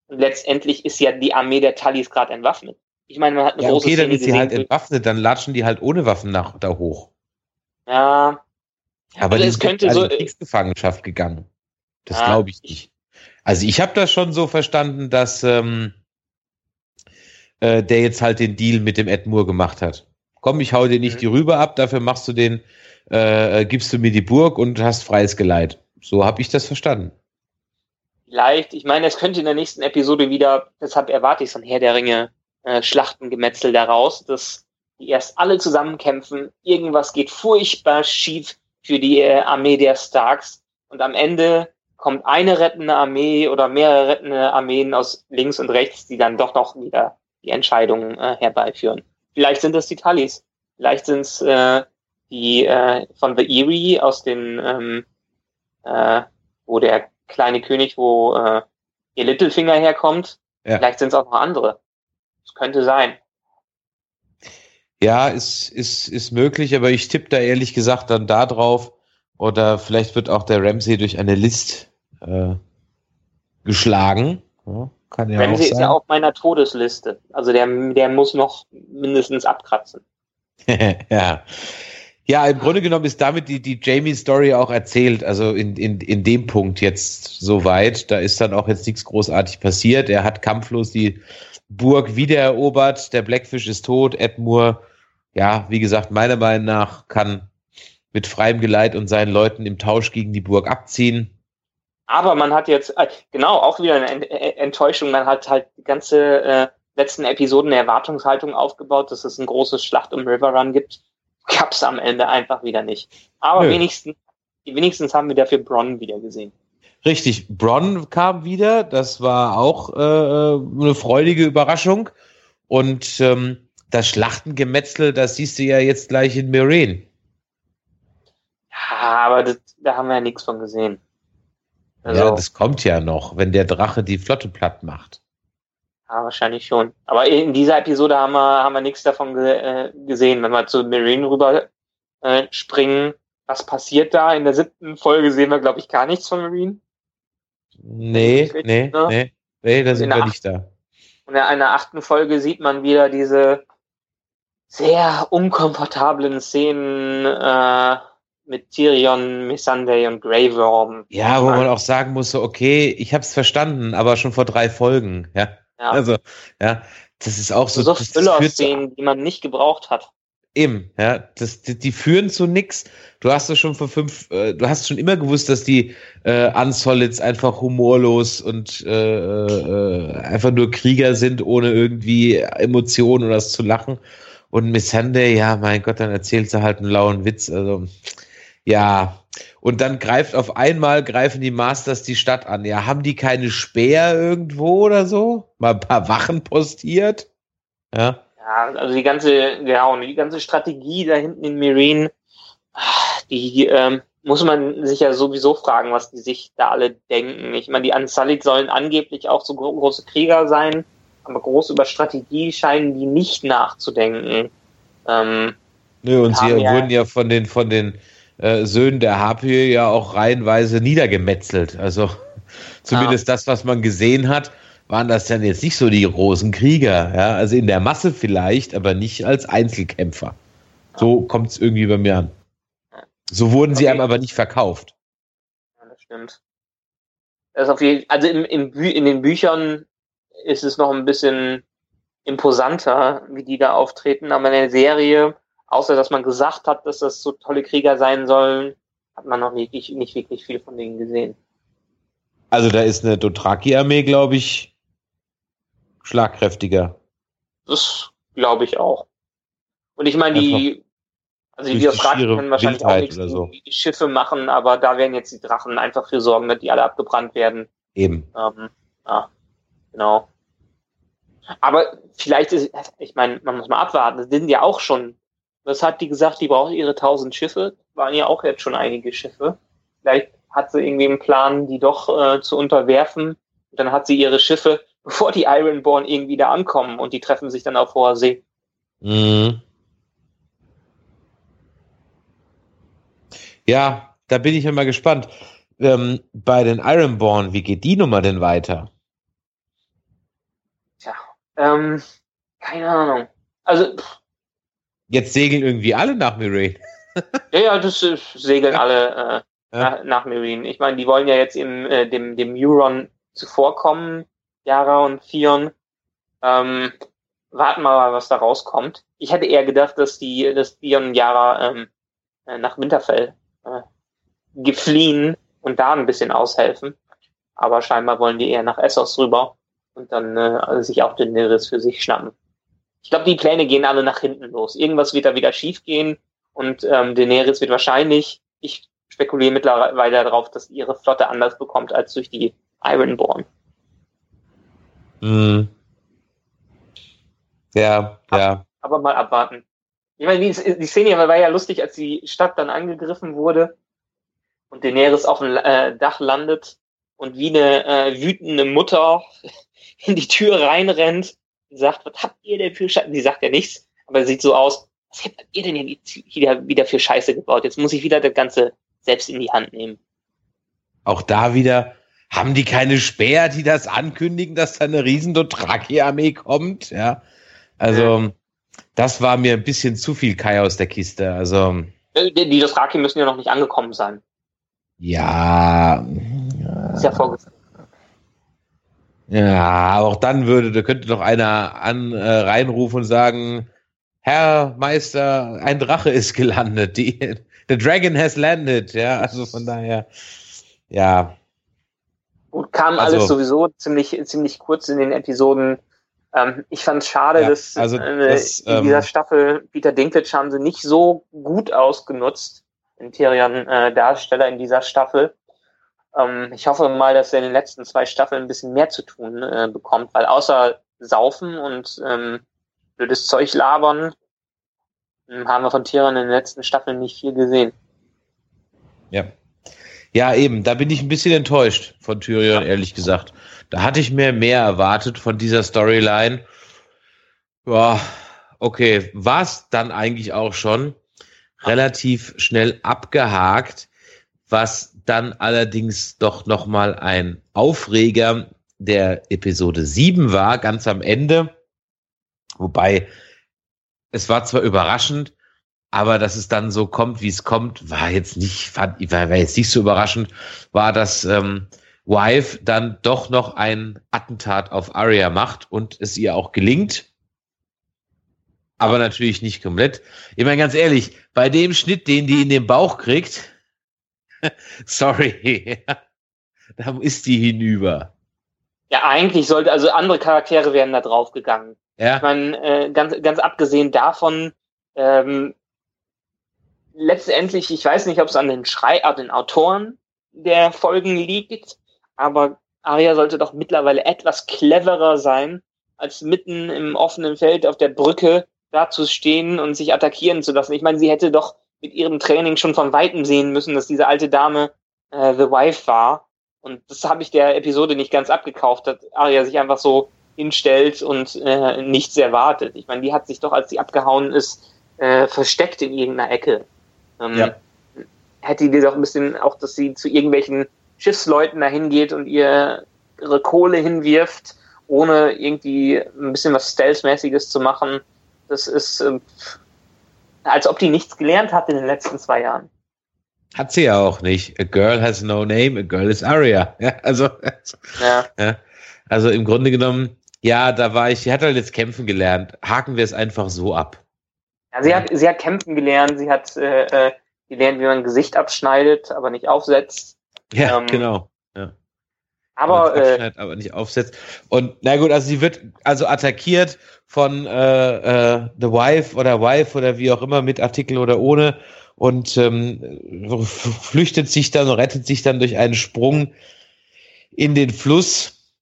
Und letztendlich ist ja die Armee der Tullys gerade entwaffnet. Ich meine, man hat eine ja, große okay, dann ist sie halt entwaffnet, dann latschen die halt ohne Waffen nach da hoch. Ja. Aber also es könnte halt so in Kriegsgefangenschaft gegangen. Das ja, glaube ich nicht. Also ich habe das schon so verstanden, dass ähm, äh, der jetzt halt den Deal mit dem Ed Moore gemacht hat. Komm, ich hau dir nicht mhm. die Rübe ab, dafür machst du den, äh, gibst du mir die Burg und hast freies Geleit. So habe ich das verstanden. Vielleicht, ich meine, es könnte in der nächsten Episode wieder, deshalb erwarte ich so ein Herr der Ringe äh, Schlachtengemetzel daraus, dass erst alle zusammenkämpfen, irgendwas geht furchtbar schief für die äh, Armee der Starks und am Ende kommt eine rettende Armee oder mehrere rettende Armeen aus links und rechts, die dann doch noch wieder die Entscheidungen äh, herbeiführen. Vielleicht sind das die Tullys, vielleicht sind es äh, die äh, von The Eerie aus den, ähm, äh, wo der kleine König, wo äh, ihr Littlefinger herkommt. Ja. Vielleicht sind es auch noch andere. Das könnte sein. Ja, ist, ist, ist möglich, aber ich tippe da ehrlich gesagt dann da drauf. Oder vielleicht wird auch der Ramsey durch eine List äh, geschlagen. Ja, kann ja Ramsey auch sein. ist ja auf meiner Todesliste. Also der, der muss noch mindestens abkratzen. ja. Ja, im Grunde genommen ist damit die, die Jamie-Story auch erzählt. Also in, in, in dem Punkt jetzt soweit. Da ist dann auch jetzt nichts großartig passiert. Er hat kampflos die Burg wiedererobert. Der Blackfish ist tot. Edmure ja, wie gesagt, meiner Meinung nach kann mit freiem Geleit und seinen Leuten im Tausch gegen die Burg abziehen. Aber man hat jetzt, äh, genau, auch wieder eine Enttäuschung. Man hat halt die ganze äh, letzten Episoden eine Erwartungshaltung aufgebaut, dass es ein großes Schlacht um River Run gibt. Gab's am Ende einfach wieder nicht. Aber Nö. wenigstens, wenigstens haben wir dafür Bronn wieder gesehen. Richtig, Bronn kam wieder. Das war auch äh, äh eine freudige Überraschung. Und ähm, das Schlachtengemetzel, das siehst du ja jetzt gleich in Meereen. Ja, aber das, da haben wir ja nichts von gesehen. Also, ja, das kommt ja noch, wenn der Drache die Flotte platt macht. Ja, wahrscheinlich schon. Aber in dieser Episode haben wir, haben wir nichts davon ge äh, gesehen. Wenn wir zu Marine rüber äh, springen, was passiert da? In der siebten Folge sehen wir, glaube ich, gar nichts von Marine. Nee, nee, ne? nee. Nee, da sind wir nicht da. Und in einer achten Folge sieht man wieder diese sehr unkomfortablen Szenen äh, mit Tyrion, Missandei und Grey Worm. Ja, wo man auch sagen muss, so, okay, ich habe es verstanden, aber schon vor drei Folgen. Ja. ja. Also, ja, das ist auch so. So Füller-Szenen, die man nicht gebraucht hat. Eben, ja, das, die, die führen zu nix. Du hast es schon vor fünf, äh, du hast schon immer gewusst, dass die äh, Unsolids einfach humorlos und äh, äh, einfach nur Krieger sind, ohne irgendwie Emotionen oder was zu lachen. Und Miss Sunday, ja, mein Gott, dann erzählt sie halt einen lauen Witz. Also, ja. Und dann greift auf einmal, greifen die Masters die Stadt an. Ja, haben die keine Speer irgendwo oder so? Mal ein paar Wachen postiert? Ja. Ja, also die ganze, genau, die ganze Strategie da hinten in Marine, die ähm, muss man sich ja sowieso fragen, was die sich da alle denken. Ich meine, die Unsullied sollen angeblich auch so große Krieger sein aber groß über Strategie scheinen die nicht nachzudenken. Ähm, Nö, und sie ja, wurden ja von den, von den äh, Söhnen der Harpie ja auch reihenweise niedergemetzelt. Also zumindest ja. das, was man gesehen hat, waren das dann jetzt nicht so die großen Krieger. Ja? Also in der Masse vielleicht, aber nicht als Einzelkämpfer. So kommt es irgendwie bei mir an. So wurden okay. sie einem aber nicht verkauft. Ja, das stimmt. Das auf jeden, also in, in, in den Büchern ist es noch ein bisschen imposanter, wie die da auftreten, aber in der Serie, außer dass man gesagt hat, dass das so tolle Krieger sein sollen, hat man noch wirklich, nicht wirklich viel von denen gesehen. Also da ist eine Dothraki-Armee, glaube ich, schlagkräftiger. Das glaube ich auch. Und ich meine, die, also die Dothraki können wahrscheinlich Wildheit auch nichts so. die Schiffe machen, aber da werden jetzt die Drachen einfach für sorgen, dass die alle abgebrannt werden. Eben. Ähm, ja, genau. Aber vielleicht ist, ich meine, man muss mal abwarten, das sind ja auch schon, was hat die gesagt, die braucht ihre tausend Schiffe, waren ja auch jetzt schon einige Schiffe. Vielleicht hat sie irgendwie einen Plan, die doch äh, zu unterwerfen. Und dann hat sie ihre Schiffe, bevor die Ironborn irgendwie da ankommen und die treffen sich dann auf hoher See. Mhm. Ja, da bin ich mal gespannt. Ähm, bei den Ironborn, wie geht die Nummer denn weiter? Ähm, keine Ahnung. Also. Pff. Jetzt segeln irgendwie alle nach Mirain. ja, ja, das äh, segeln alle äh, ja. nach, Marine. Ich meine, die wollen ja jetzt im, äh, dem, dem Euron zuvorkommen, Yara und Fion. Ähm, warten wir mal, was da rauskommt. Ich hätte eher gedacht, dass die, dass Fion und Yara ähm, äh, nach Winterfell äh, gefliehen und da ein bisschen aushelfen. Aber scheinbar wollen die eher nach Essos rüber und dann äh, sich auch den Neris für sich schnappen. Ich glaube, die Pläne gehen alle nach hinten los. Irgendwas wird da wieder schief gehen und ähm, Daenerys wird wahrscheinlich, ich spekuliere mittlerweile darauf, dass ihre Flotte anders bekommt als durch die Ironborn. Mhm. Ja, ja. Aber mal abwarten. Ich meine, die, die Szene war ja lustig, als die Stadt dann angegriffen wurde und Daenerys auf dem äh, Dach landet und wie eine äh, wütende Mutter in die Tür reinrennt und sagt, was habt ihr denn für Scheiße? Die sagt ja nichts, aber sieht so aus, was habt ihr denn hier wieder für Scheiße gebaut? Jetzt muss ich wieder das ganze selbst in die Hand nehmen. Auch da wieder, haben die keine Späher, die das ankündigen, dass da eine riesen Dothraki-Armee kommt? Ja, also ja. das war mir ein bisschen zu viel Kai aus der Kiste. Also äh, die, die Dothraki müssen ja noch nicht angekommen sein. Ja. Ist ja vorgesehen. Ja, auch dann würde, da könnte doch einer an äh, reinrufen und sagen, Herr Meister, ein Drache ist gelandet. Die, the Dragon has landed. Ja, also von daher, ja. Gut, kam also, alles sowieso ziemlich, ziemlich kurz in den Episoden. Ähm, ich fand es schade, ja, dass also äh, das, in dieser ähm, Staffel Peter Dinklage haben sie nicht so gut ausgenutzt, den Tyrion-Darsteller äh, in dieser Staffel. Ähm, ich hoffe mal, dass er in den letzten zwei Staffeln ein bisschen mehr zu tun äh, bekommt, weil außer Saufen und ähm, blödes Zeug labern hm, haben wir von Tyrion in den letzten Staffeln nicht viel gesehen. Ja. Ja, eben, da bin ich ein bisschen enttäuscht von Tyrion, ja. ehrlich gesagt. Da hatte ich mir mehr erwartet von dieser Storyline. Ja, okay, war es dann eigentlich auch schon relativ schnell abgehakt, was dann allerdings doch nochmal ein Aufreger der Episode 7 war, ganz am Ende. Wobei es war zwar überraschend, aber dass es dann so kommt, wie es kommt, war jetzt nicht, war, war jetzt nicht so überraschend, war, dass ähm, Wife dann doch noch ein Attentat auf Arya macht und es ihr auch gelingt. Aber natürlich nicht komplett. Ich meine, ganz ehrlich, bei dem Schnitt, den die in den Bauch kriegt, sorry, da ist die hinüber. Ja, eigentlich sollte, also andere Charaktere wären da drauf gegangen. Ja. Ich meine, äh, ganz, ganz abgesehen davon, ähm, letztendlich, ich weiß nicht, ob es an den Schrei, an den Autoren der Folgen liegt, aber Arya sollte doch mittlerweile etwas cleverer sein, als mitten im offenen Feld auf der Brücke da zu stehen und sich attackieren zu lassen. Ich meine, sie hätte doch mit ihrem Training schon von Weitem sehen müssen, dass diese alte Dame äh, The Wife war. Und das habe ich der Episode nicht ganz abgekauft, dass Arya sich einfach so hinstellt und äh, nichts erwartet. Ich meine, die hat sich doch, als sie abgehauen ist, äh, versteckt in irgendeiner Ecke. Ähm, ja. Hätte die doch ein bisschen auch, dass sie zu irgendwelchen Schiffsleuten dahin geht und ihr ihre Kohle hinwirft, ohne irgendwie ein bisschen was Stealth-mäßiges zu machen. Das ist, äh, als ob die nichts gelernt hat in den letzten zwei Jahren. Hat sie ja auch nicht. A girl has no name, a girl is Aria. Ja, also, ja. ja. also im Grunde genommen, ja, da war ich, sie hat halt jetzt kämpfen gelernt. Haken wir es einfach so ab. Ja, sie hat, sie hat kämpfen gelernt, sie hat äh, äh gelernt, wie man ein Gesicht abschneidet, aber nicht aufsetzt. Ja, ähm, genau. Aber, äh, aber nicht aufsetzt. Und na gut, also sie wird also attackiert von äh, äh, The Wife oder Wife oder wie auch immer mit Artikel oder ohne und ähm, flüchtet sich dann, rettet sich dann durch einen Sprung in den Fluss,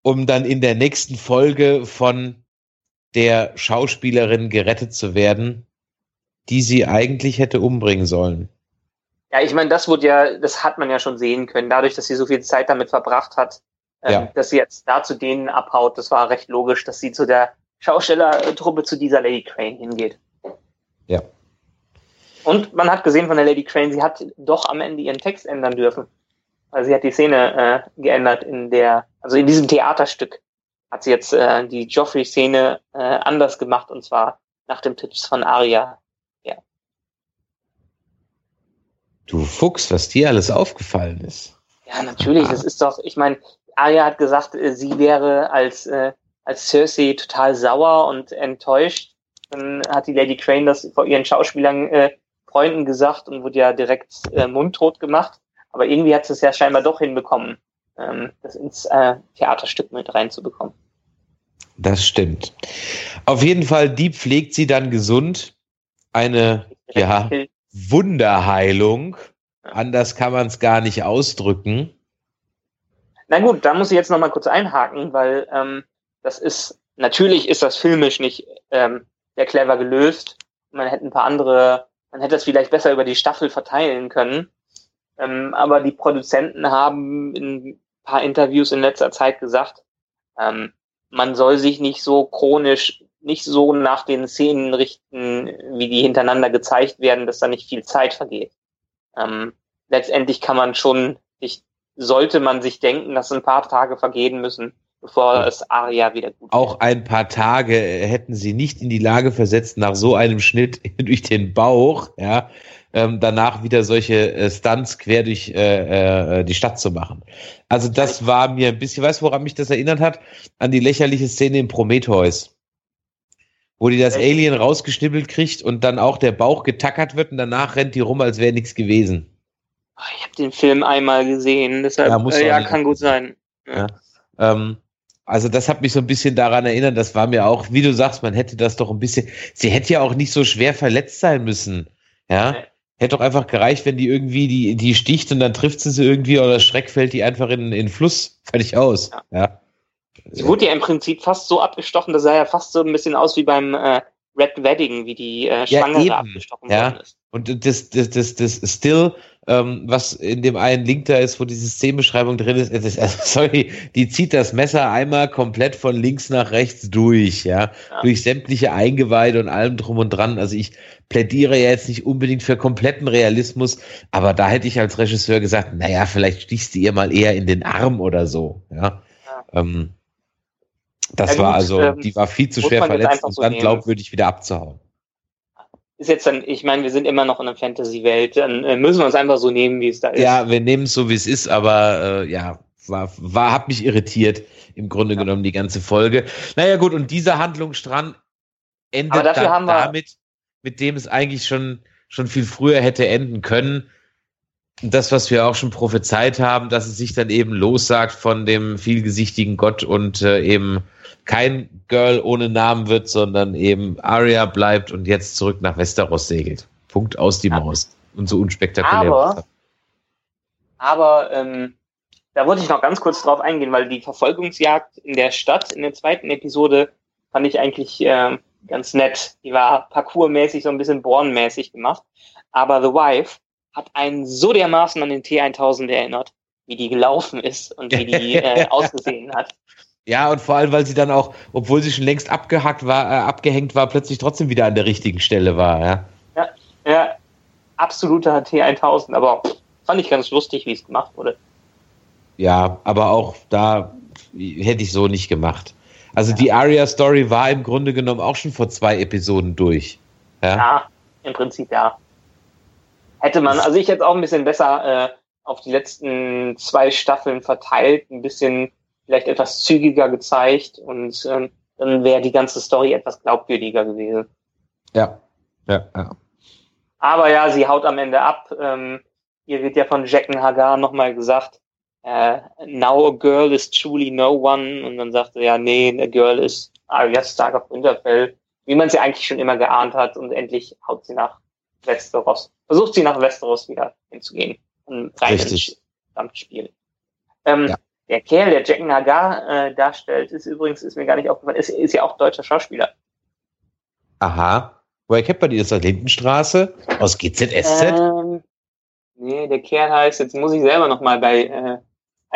um dann in der nächsten Folge von der Schauspielerin gerettet zu werden, die sie eigentlich hätte umbringen sollen. Ja, ich meine, das wurde ja, das hat man ja schon sehen können, dadurch, dass sie so viel Zeit damit verbracht hat, ähm, ja. dass sie jetzt da zu denen abhaut. Das war recht logisch, dass sie zu der Schaustellertruppe zu dieser Lady Crane hingeht. Ja. Und man hat gesehen von der Lady Crane, sie hat doch am Ende ihren Text ändern dürfen. Also sie hat die Szene äh, geändert in der, also in diesem Theaterstück hat sie jetzt äh, die Joffrey-Szene äh, anders gemacht und zwar nach dem Tipps von Arya. Ja. Du Fuchs, was dir alles aufgefallen ist. Ja, natürlich. Es ist doch, ich meine, Arya hat gesagt, äh, sie wäre als, äh, als Cersei total sauer und enttäuscht. Dann hat die Lady Crane das vor ihren Schauspielern äh, Freunden gesagt und wurde ja direkt äh, mundtot gemacht. Aber irgendwie hat sie es ja scheinbar doch hinbekommen, ähm, das ins äh, Theaterstück mit reinzubekommen. Das stimmt. Auf jeden Fall, die pflegt sie dann gesund. Eine ja, Wunderheilung. Anders kann man es gar nicht ausdrücken. Na gut, da muss ich jetzt noch mal kurz einhaken, weil ähm, das ist natürlich ist das filmisch nicht ähm, sehr clever gelöst. Man hätte ein paar andere man hätte es vielleicht besser über die Staffel verteilen können. Ähm, aber die Produzenten haben in ein paar Interviews in letzter Zeit gesagt, ähm, man soll sich nicht so chronisch, nicht so nach den Szenen richten, wie die hintereinander gezeigt werden, dass da nicht viel Zeit vergeht. Ähm, letztendlich kann man schon, ich, sollte man sich denken, dass ein paar Tage vergehen müssen, bevor es Aria wieder gut Auch ein paar Tage hätten sie nicht in die Lage versetzt, nach so einem Schnitt durch den Bauch, ja, ähm, danach wieder solche äh, Stunts quer durch äh, äh, die Stadt zu machen. Also das war mir ein bisschen, weißt du, woran mich das erinnert hat? An die lächerliche Szene in Prometheus. Wo die das Alien rausgeschnibbelt kriegt und dann auch der Bauch getackert wird und danach rennt die rum, als wäre nichts gewesen. Ich habe den Film einmal gesehen, deshalb ja, äh, ja kann gut sein. Ja. ja. Ähm, also das hat mich so ein bisschen daran erinnert, das war mir auch, wie du sagst, man hätte das doch ein bisschen, sie hätte ja auch nicht so schwer verletzt sein müssen. Ja. Hätte doch einfach gereicht, wenn die irgendwie die, die sticht und dann trifft sie sie irgendwie oder Schreck fällt die einfach in, in den Fluss. Fertig aus. Ja. Sie wurde ja im Prinzip fast so abgestochen, das sah ja fast so ein bisschen aus wie beim äh, Red Wedding, wie die äh, Schwangere ja, abgestochen ja. worden ist. Und das, das, das, das Still, ähm, was in dem einen Link da ist, wo diese Szenenbeschreibung drin ist, ist also, sorry, die zieht das Messer einmal komplett von links nach rechts durch, ja, ja. durch sämtliche Eingeweide und allem drum und dran. Also ich plädiere ja jetzt nicht unbedingt für kompletten Realismus, aber da hätte ich als Regisseur gesagt, naja, vielleicht stichst du ihr mal eher in den Arm oder so, ja. ja. Ähm, das ja, war also, ähm, die war viel zu schwer verletzt und so dann glaubwürdig wieder abzuhauen ist jetzt dann, ich meine, wir sind immer noch in einer Fantasy-Welt, dann äh, müssen wir uns einfach so nehmen, wie es da ist. Ja, wir nehmen es so, wie es ist, aber äh, ja, war, war, hat mich irritiert, im Grunde ja. genommen, die ganze Folge. Naja, gut, und dieser Handlungsstrang endet dann damit, mit dem es eigentlich schon, schon viel früher hätte enden können. Das, was wir auch schon prophezeit haben, dass es sich dann eben lossagt von dem vielgesichtigen Gott und äh, eben kein Girl ohne Namen wird, sondern eben Arya bleibt und jetzt zurück nach Westeros segelt. Punkt aus die Maus. Und so unspektakulär. Aber, aber ähm, da wollte ich noch ganz kurz drauf eingehen, weil die Verfolgungsjagd in der Stadt in der zweiten Episode fand ich eigentlich äh, ganz nett. Die war parkourmäßig, so ein bisschen Born-mäßig gemacht. Aber The Wife hat einen so dermaßen an den T1000 erinnert, wie die gelaufen ist und wie die äh, ausgesehen hat. Ja, und vor allem, weil sie dann auch, obwohl sie schon längst abgehackt war, äh, abgehängt war, plötzlich trotzdem wieder an der richtigen Stelle war, ja. Ja, ja absoluter T1000, aber fand ich ganz lustig, wie es gemacht wurde. Ja, aber auch da hätte ich so nicht gemacht. Also ja. die Aria-Story war im Grunde genommen auch schon vor zwei Episoden durch. Ja, ja im Prinzip ja. Hätte man, also ich hätte auch ein bisschen besser äh, auf die letzten zwei Staffeln verteilt, ein bisschen vielleicht etwas zügiger gezeigt und ähm, dann wäre die ganze Story etwas glaubwürdiger gewesen. Ja, ja, ja. Aber ja, sie haut am Ende ab. Ähm, hier wird ja von Jacken Hagar nochmal gesagt, äh, now a girl is truly no one. Und dann sagte er, ja, nee, a girl is Arya Stark of Winterfell. Wie man sie eigentlich schon immer geahnt hat. Und endlich haut sie nach Westeros. Versucht sie nach Westeros wieder hinzugehen. Und rein Richtig. ins Spiel. Ähm, ja. Der Kerl, der Jack Nagar äh, darstellt, ist übrigens, ist mir gar nicht aufgefallen, ist, ist ja auch deutscher Schauspieler. Aha. Woher kennt man die? Ist das Lindenstraße? Aus GZSZ? Ähm, nee, der Kerl heißt, jetzt muss ich selber nochmal bei äh,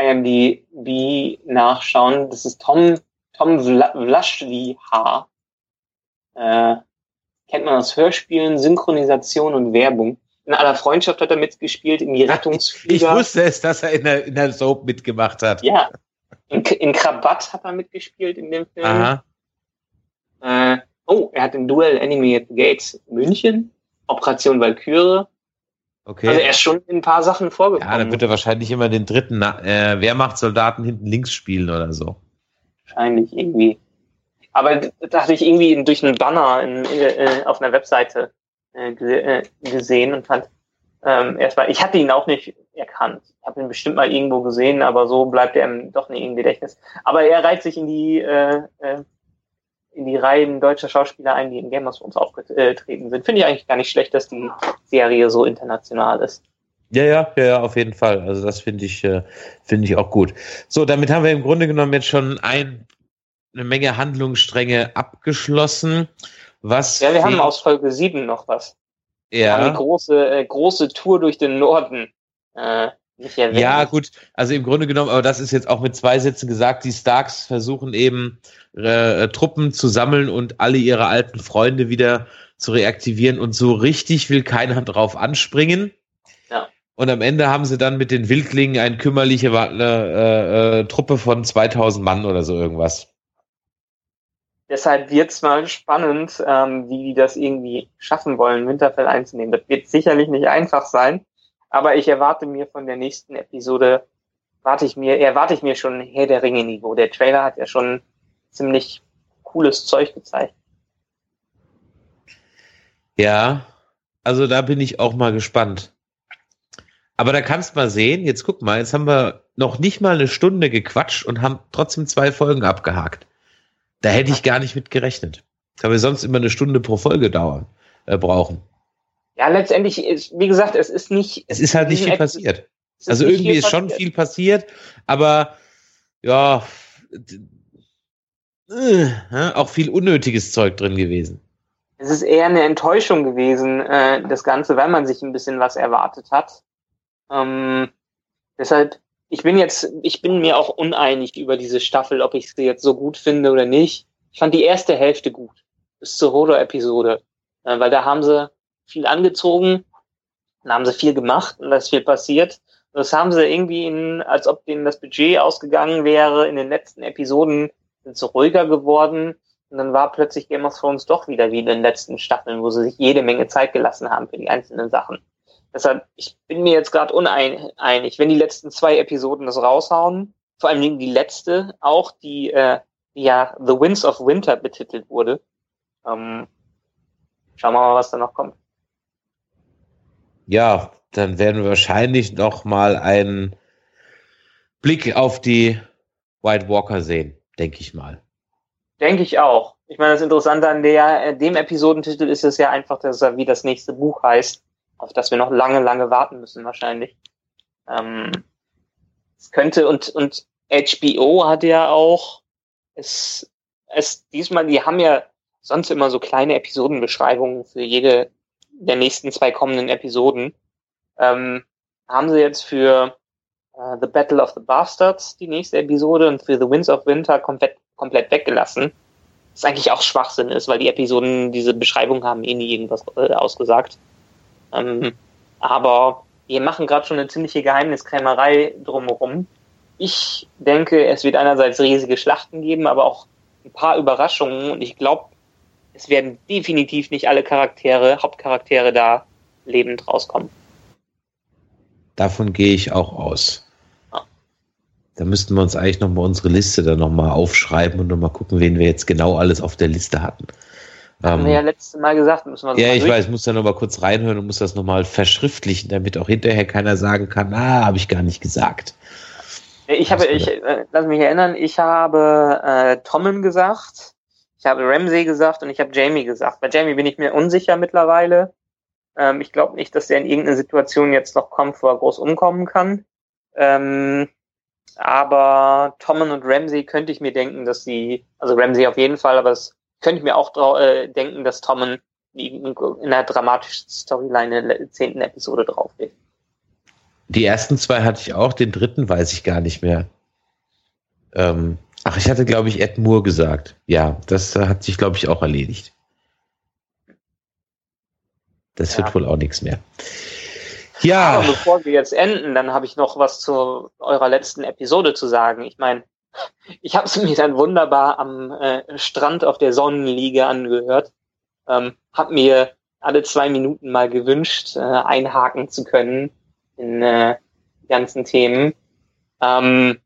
IMDb nachschauen. Das ist Tom, Tom Vlaschliha. Äh, kennt man aus Hörspielen, Synchronisation und Werbung. In aller Freundschaft hat er mitgespielt, in die Rettungsflieger. Ich wusste es, dass er in der, in der Soap mitgemacht hat. Ja. In, in Krabat hat er mitgespielt in dem Film. Aha. Äh, oh, er hat in Duel Enemy at the Gates München, Operation Valkyrie, Okay. Also er ist schon in ein paar Sachen vorgekommen. Ja, dann wird er wahrscheinlich immer den dritten äh, Wehrmachtssoldaten hinten links spielen oder so. Wahrscheinlich irgendwie. Aber da hatte ich irgendwie durch einen Banner in, in, äh, auf einer Webseite äh, äh, gesehen und fand ähm, erstmal, ich hatte ihn auch nicht erkannt. Ich habe ihn bestimmt mal irgendwo gesehen, aber so bleibt er doch nicht im Gedächtnis. Aber er reiht sich in die äh, äh, in die Reihen deutscher Schauspieler ein, die in Game of Thrones aufgetreten sind. Finde ich eigentlich gar nicht schlecht, dass die Serie so international ist. Ja, ja, ja, auf jeden Fall. Also das finde ich, äh, finde ich auch gut. So, damit haben wir im Grunde genommen jetzt schon ein, eine Menge Handlungsstränge abgeschlossen. Was ja, wir haben aus Folge 7 noch was. Ja. Wir haben die große, äh, große Tour durch den Norden. Äh, ja, gut, also im Grunde genommen, aber das ist jetzt auch mit zwei Sätzen gesagt, die Starks versuchen eben äh, Truppen zu sammeln und alle ihre alten Freunde wieder zu reaktivieren und so richtig will keiner drauf anspringen. Ja. Und am Ende haben sie dann mit den Wildlingen eine kümmerliche äh, äh, Truppe von 2000 Mann oder so irgendwas. Deshalb wird's mal spannend, ähm, wie die das irgendwie schaffen wollen, Winterfell einzunehmen. Das wird sicherlich nicht einfach sein. Aber ich erwarte mir von der nächsten Episode, warte ich mir, erwarte ich mir schon Herr der Ringe Niveau. Der Trailer hat ja schon ziemlich cooles Zeug gezeigt. Ja, also da bin ich auch mal gespannt. Aber da kannst mal sehen, jetzt guck mal, jetzt haben wir noch nicht mal eine Stunde gequatscht und haben trotzdem zwei Folgen abgehakt. Da hätte ich gar nicht mit gerechnet. Da wir sonst immer eine Stunde pro Folge dauern, äh, brauchen. Ja, letztendlich ist, wie gesagt, es ist nicht. Es ist halt nicht viel passiert. Also irgendwie ist schon viel passiert, aber ja, äh, auch viel unnötiges Zeug drin gewesen. Es ist eher eine Enttäuschung gewesen, äh, das Ganze, weil man sich ein bisschen was erwartet hat. Ähm, deshalb, ich bin jetzt, ich bin mir auch uneinig über diese Staffel, ob ich sie jetzt so gut finde oder nicht. Ich fand die erste Hälfte gut, bis zur Horror-Episode, äh, weil da haben sie viel angezogen, dann haben sie viel gemacht und da ist viel passiert. Und das haben sie irgendwie, in, als ob denen das Budget ausgegangen wäre, in den letzten Episoden sind sie ruhiger geworden. Und dann war plötzlich Game of Thrones doch wieder wie in den letzten Staffeln, wo sie sich jede Menge Zeit gelassen haben für die einzelnen Sachen. Deshalb, ich bin mir jetzt gerade uneinig, wenn die letzten zwei Episoden das raushauen, vor allem die letzte, auch die, äh, ja The Winds of Winter betitelt wurde. Ähm, schauen wir mal, was da noch kommt ja, dann werden wir wahrscheinlich noch mal einen Blick auf die White Walker sehen, denke ich mal. Denke ich auch. Ich meine, das Interessante an der, äh, dem Episodentitel ist es ja einfach, dass er wie das nächste Buch heißt, auf das wir noch lange, lange warten müssen wahrscheinlich. Ähm, es könnte und und HBO hat ja auch es es diesmal, die haben ja sonst immer so kleine Episodenbeschreibungen für jede der nächsten zwei kommenden Episoden, ähm, haben sie jetzt für äh, The Battle of the Bastards, die nächste Episode, und für The Winds of Winter komplett, komplett weggelassen. Was eigentlich auch Schwachsinn ist, weil die Episoden diese Beschreibung haben eh nie irgendwas äh, ausgesagt. Ähm, aber wir machen gerade schon eine ziemliche Geheimniskrämerei drumherum. Ich denke, es wird einerseits riesige Schlachten geben, aber auch ein paar Überraschungen und ich glaube, es werden definitiv nicht alle Charaktere, Hauptcharaktere da lebend rauskommen. Davon gehe ich auch aus. Da müssten wir uns eigentlich nochmal unsere Liste dann nochmal aufschreiben und nochmal gucken, wen wir jetzt genau alles auf der Liste hatten. Haben ähm, wir ja letztes Mal gesagt, müssen wir Ja, ich weiß, ich muss da nochmal kurz reinhören und muss das nochmal verschriftlichen, damit auch hinterher keiner sagen kann, ah, habe ich gar nicht gesagt. Ich habe, ich, äh, lass mich erinnern, ich habe äh, Tommen gesagt, ich habe Ramsey gesagt und ich habe Jamie gesagt. Bei Jamie bin ich mir unsicher mittlerweile. Ähm, ich glaube nicht, dass er in irgendeine Situation jetzt noch kommt, wo er groß umkommen kann. Ähm, aber Tommen und Ramsey könnte ich mir denken, dass sie, also Ramsey auf jeden Fall, aber das könnte ich mir auch äh, denken, dass Tommen in einer dramatischen Storyline in der zehnten Episode draufgeht. Die ersten zwei hatte ich auch, den dritten weiß ich gar nicht mehr. Ähm, ach, ich hatte, glaube ich, Ed Moore gesagt. Ja, das hat sich, glaube ich, auch erledigt. Das ja. wird wohl auch nichts mehr. Ja. Aber bevor wir jetzt enden, dann habe ich noch was zu eurer letzten Episode zu sagen. Ich meine, ich habe es mir dann wunderbar am äh, Strand auf der Sonnenliege angehört. Ähm, habe mir alle zwei Minuten mal gewünscht, äh, einhaken zu können in äh, ganzen Themen. Ähm,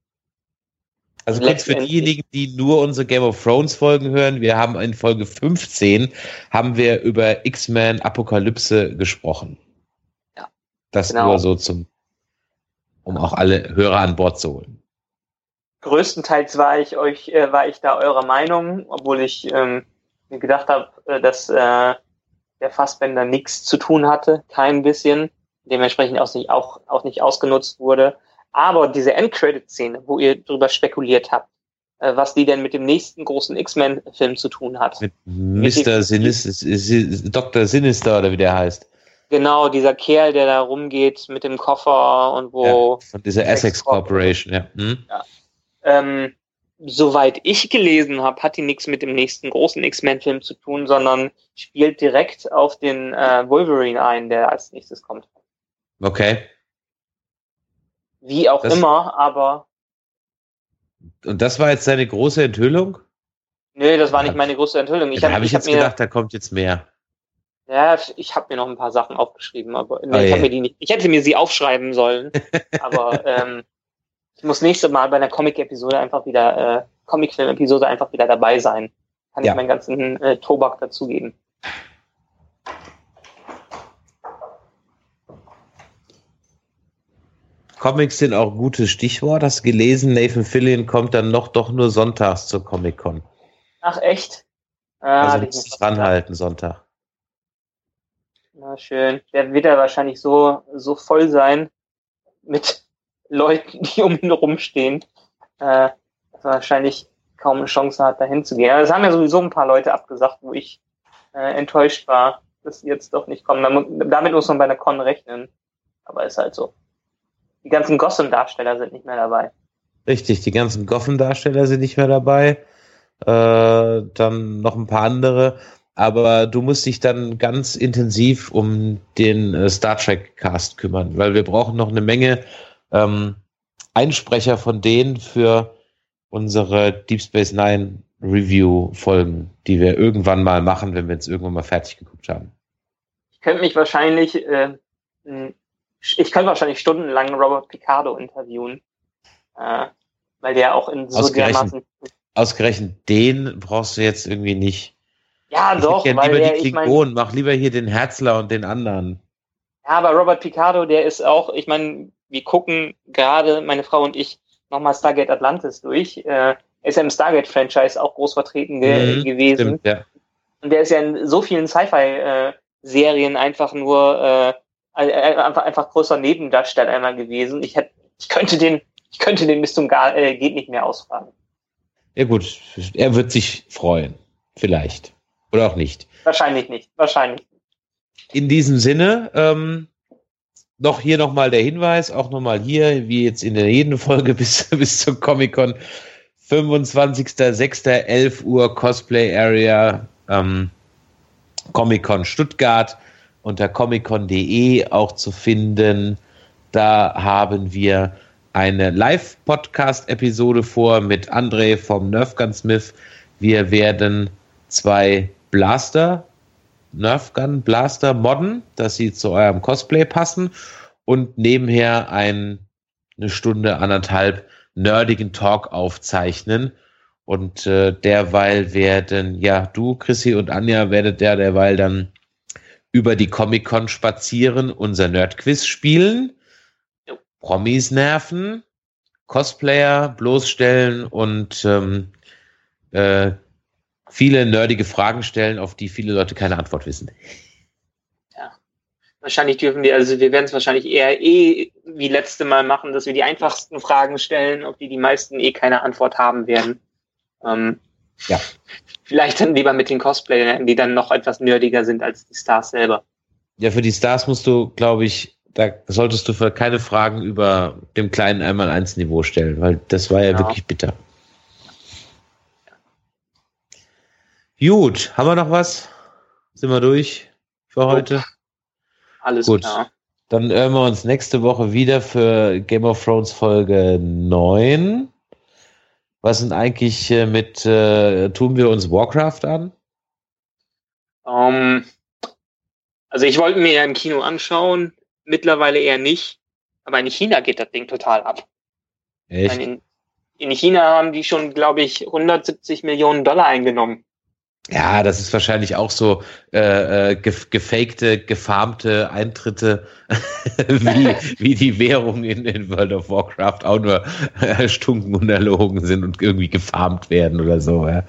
also kurz für diejenigen, die nur unsere Game of Thrones Folgen hören, wir haben in Folge 15 haben wir über X-Men Apokalypse gesprochen. Das genau. nur so zum, um auch alle Hörer an Bord zu holen. Größtenteils war ich euch, äh, war ich da eurer Meinung, obwohl ich ähm, mir gedacht habe, äh, dass äh, der Fassbender nichts zu tun hatte, kein bisschen, dementsprechend auch nicht, auch, auch nicht ausgenutzt wurde. Aber diese Endcredit-Szene, wo ihr drüber spekuliert habt, äh, was die denn mit dem nächsten großen X-Men-Film zu tun hat. Mit Mr. Sinister, Dr. Sinister oder wie der heißt. Genau, dieser Kerl, der da rumgeht mit dem Koffer und wo. Ja, von dieser Essex Corporation, ja. Hm? ja. Ähm, soweit ich gelesen habe, hat die nichts mit dem nächsten großen X-Men-Film zu tun, sondern spielt direkt auf den äh, Wolverine ein, der als nächstes kommt. Okay. Wie auch das, immer, aber. Und das war jetzt seine große Enthüllung? Nö, das war nicht meine große Enthüllung. Ich habe hab ich jetzt hab gedacht, da kommt jetzt mehr. Ja, ich habe mir noch ein paar Sachen aufgeschrieben, aber nee, oh, ich, hab mir die nicht, ich hätte mir sie aufschreiben sollen. aber ähm, ich muss nächste Mal bei einer Comic-Episode einfach wieder, äh, Comic-Film-Episode einfach wieder dabei sein. Kann ja. ich meinen ganzen äh, Tobak dazugeben. Comics sind auch gutes Stichwort. Hast gelesen, Nathan Fillion kommt dann noch doch nur sonntags zur Comic-Con. Ach, echt? Ah, also muss ranhalten Sonntag. Na schön. Der wird ja wahrscheinlich so, so voll sein mit Leuten, die um ihn rumstehen, äh, wahrscheinlich kaum eine Chance hat, dahin zu gehen. Aber es haben ja sowieso ein paar Leute abgesagt, wo ich äh, enttäuscht war, dass sie jetzt doch nicht kommen. Damit muss man bei einer Con rechnen. Aber ist halt so. Die ganzen Gotham-Darsteller sind nicht mehr dabei. Richtig, die ganzen Gotham-Darsteller sind nicht mehr dabei. Äh, dann noch ein paar andere aber du musst dich dann ganz intensiv um den äh, Star Trek Cast kümmern, weil wir brauchen noch eine Menge ähm, Einsprecher von denen für unsere Deep Space Nine Review Folgen, die wir irgendwann mal machen, wenn wir jetzt irgendwann mal fertig geguckt haben. Ich könnte mich wahrscheinlich, äh, ich könnte wahrscheinlich stundenlang Robert Picardo interviewen, äh, weil der auch in so ausgerechnet, dermaßen ausgerechnet den brauchst du jetzt irgendwie nicht. Ja, ich doch. Ja weil lieber der, die Klingonen, ich mein, mach lieber hier den Herzler und den anderen. Ja, aber Robert Picardo, der ist auch, ich meine, wir gucken gerade, meine Frau und ich, nochmal Stargate Atlantis durch. Äh, ist ja im Stargate-Franchise auch groß vertreten ge mhm, gewesen. Stimmt, ja. Und der ist ja in so vielen Sci-Fi-Serien einfach nur äh, einfach, einfach großer Nebendarsteller einmal gewesen. Ich hätte, ich könnte den, ich könnte den bis zum Gar, äh, geht nicht mehr ausfragen. Ja gut, er wird sich freuen. Vielleicht. Oder auch nicht. Wahrscheinlich nicht. Wahrscheinlich. In diesem Sinne, ähm, noch hier nochmal der Hinweis, auch nochmal hier, wie jetzt in der jeden Folge bis, bis zur Comic-Con, 25.06. 11 Uhr Cosplay Area, ähm, Comic-Con Stuttgart unter comiccon.de auch zu finden. Da haben wir eine Live-Podcast-Episode vor mit André vom Nerf Gun Smith. Wir werden zwei Blaster, Nerf Gun Blaster modden, dass sie zu eurem Cosplay passen und nebenher ein, eine Stunde, anderthalb nerdigen Talk aufzeichnen. Und äh, derweil werden, ja, du, Chrissy und Anja werdet der derweil dann über die Comic-Con spazieren, unser Nerd-Quiz spielen, Promis nerven, Cosplayer bloßstellen und ähm, äh, viele nerdige Fragen stellen, auf die viele Leute keine Antwort wissen. Ja. Wahrscheinlich dürfen wir, also wir werden es wahrscheinlich eher eh wie letzte Mal machen, dass wir die einfachsten Fragen stellen, auf die die meisten eh keine Antwort haben werden. Ähm, ja. Vielleicht dann lieber mit den Cosplayern, die dann noch etwas nerdiger sind als die Stars selber. Ja, für die Stars musst du, glaube ich, da solltest du für keine Fragen über dem kleinen Einmal-Eins-Niveau stellen, weil das war ja genau. wirklich bitter. Gut, haben wir noch was? Sind wir durch für heute? Alles Gut. klar. Dann hören wir uns nächste Woche wieder für Game of Thrones Folge 9. Was sind eigentlich äh, mit, äh, tun wir uns Warcraft an? Um, ähm, also ich wollte mir ja im Kino anschauen, mittlerweile eher nicht, aber in China geht das Ding total ab. Echt? In, in China haben die schon, glaube ich, 170 Millionen Dollar eingenommen. Ja, das ist wahrscheinlich auch so äh, äh gefakte, gefarmte Eintritte, wie, wie die Währungen in, in World of Warcraft auch nur äh, stunken und erlogen sind und irgendwie gefarmt werden oder so. Ja.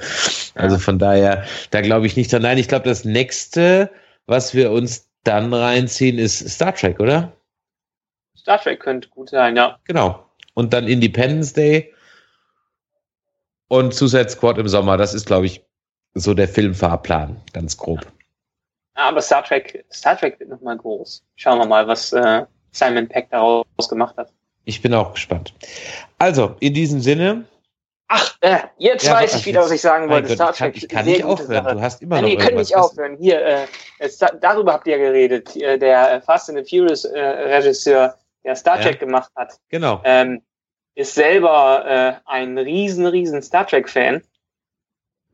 Also von daher, da glaube ich nicht dran. Nein, ich glaube, das nächste, was wir uns dann reinziehen, ist Star Trek, oder? Star Trek könnte gut sein, ja. Genau. Und dann Independence Day und Suicide Squad im Sommer. Das ist, glaube ich, so der Filmfahrplan, ganz grob. Ja, aber Star Trek, Star Trek wird nochmal groß. Schauen wir mal, was äh, Simon Peck daraus gemacht hat. Ich bin auch gespannt. Also, in diesem Sinne. Ach, äh, jetzt ja, weiß ich wieder, was ich sagen wollte. Gott, Star Trek. Ich kann, ich kann nicht aufhören. Sache. Du hast immer noch nee, können nicht aufhören. Hier, äh, jetzt, darüber habt ihr geredet. Der äh, Fast and the Furious äh, Regisseur, der Star Trek ja. gemacht hat. Genau. Ähm, ist selber äh, ein riesen, riesen Star Trek Fan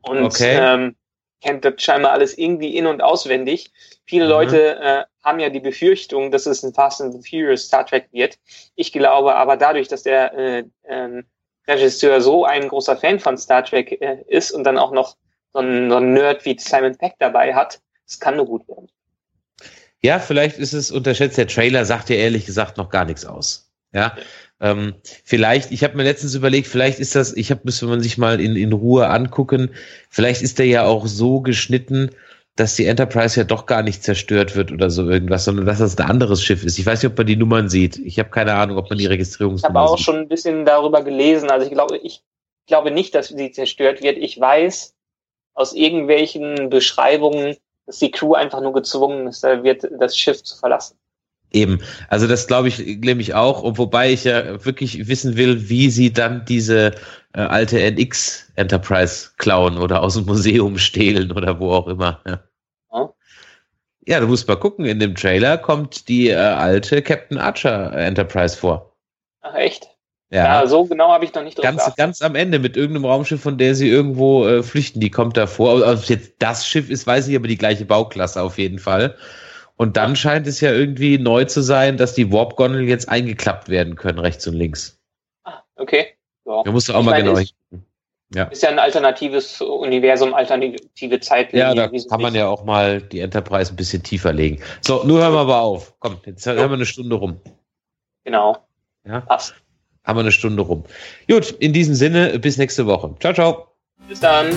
und okay. ähm, kennt das scheinbar alles irgendwie in- und auswendig. Viele mhm. Leute äh, haben ja die Befürchtung, dass es ein Fast and Furious Star Trek wird. Ich glaube aber dadurch, dass der äh, äh, Regisseur so ein großer Fan von Star Trek äh, ist und dann auch noch so ein, so ein Nerd wie Simon Peck dabei hat, es kann nur gut werden. Ja, vielleicht ist es unterschätzt. Der Trailer sagt ja ehrlich gesagt noch gar nichts aus. Ja, ähm, vielleicht, ich habe mir letztens überlegt, vielleicht ist das, ich habe, müsste man sich mal in, in Ruhe angucken, vielleicht ist der ja auch so geschnitten, dass die Enterprise ja doch gar nicht zerstört wird oder so irgendwas, sondern dass das ein anderes Schiff ist. Ich weiß nicht, ob man die Nummern sieht. Ich habe keine Ahnung, ob man die Registrierungsnummer sieht. Ich habe auch sieht. schon ein bisschen darüber gelesen. Also ich glaube, ich glaube nicht, dass sie zerstört wird. Ich weiß aus irgendwelchen Beschreibungen, dass die Crew einfach nur gezwungen ist, wird, das Schiff zu verlassen. Eben, also das glaube ich nämlich auch, und wobei ich ja wirklich wissen will, wie sie dann diese äh, alte NX Enterprise klauen oder aus dem Museum stehlen oder wo auch immer. Ja. Ja, du musst mal gucken, in dem Trailer kommt die äh, alte Captain Archer Enterprise vor. Ach echt? Ja, ja so genau habe ich noch nicht drauf ganz, ganz am Ende mit irgendeinem Raumschiff, von der sie irgendwo äh, flüchten, die kommt da vor. Ob jetzt das Schiff ist, weiß ich, aber die gleiche Bauklasse auf jeden Fall. Und dann scheint es ja irgendwie neu zu sein, dass die Warp-Gondeln jetzt eingeklappt werden können, rechts und links. Ah, okay. So. Da musst du auch ich mal genau ist, ja. Ist ja ein alternatives Universum, alternative Zeitlinie. Ja, da kann man ja auch mal die Enterprise ein bisschen tiefer legen. So, nur hören wir aber auf. Komm, jetzt so. haben wir eine Stunde rum. Genau. Ja. Passt. Haben wir eine Stunde rum. Gut, in diesem Sinne, bis nächste Woche. Ciao, ciao. Bis dann.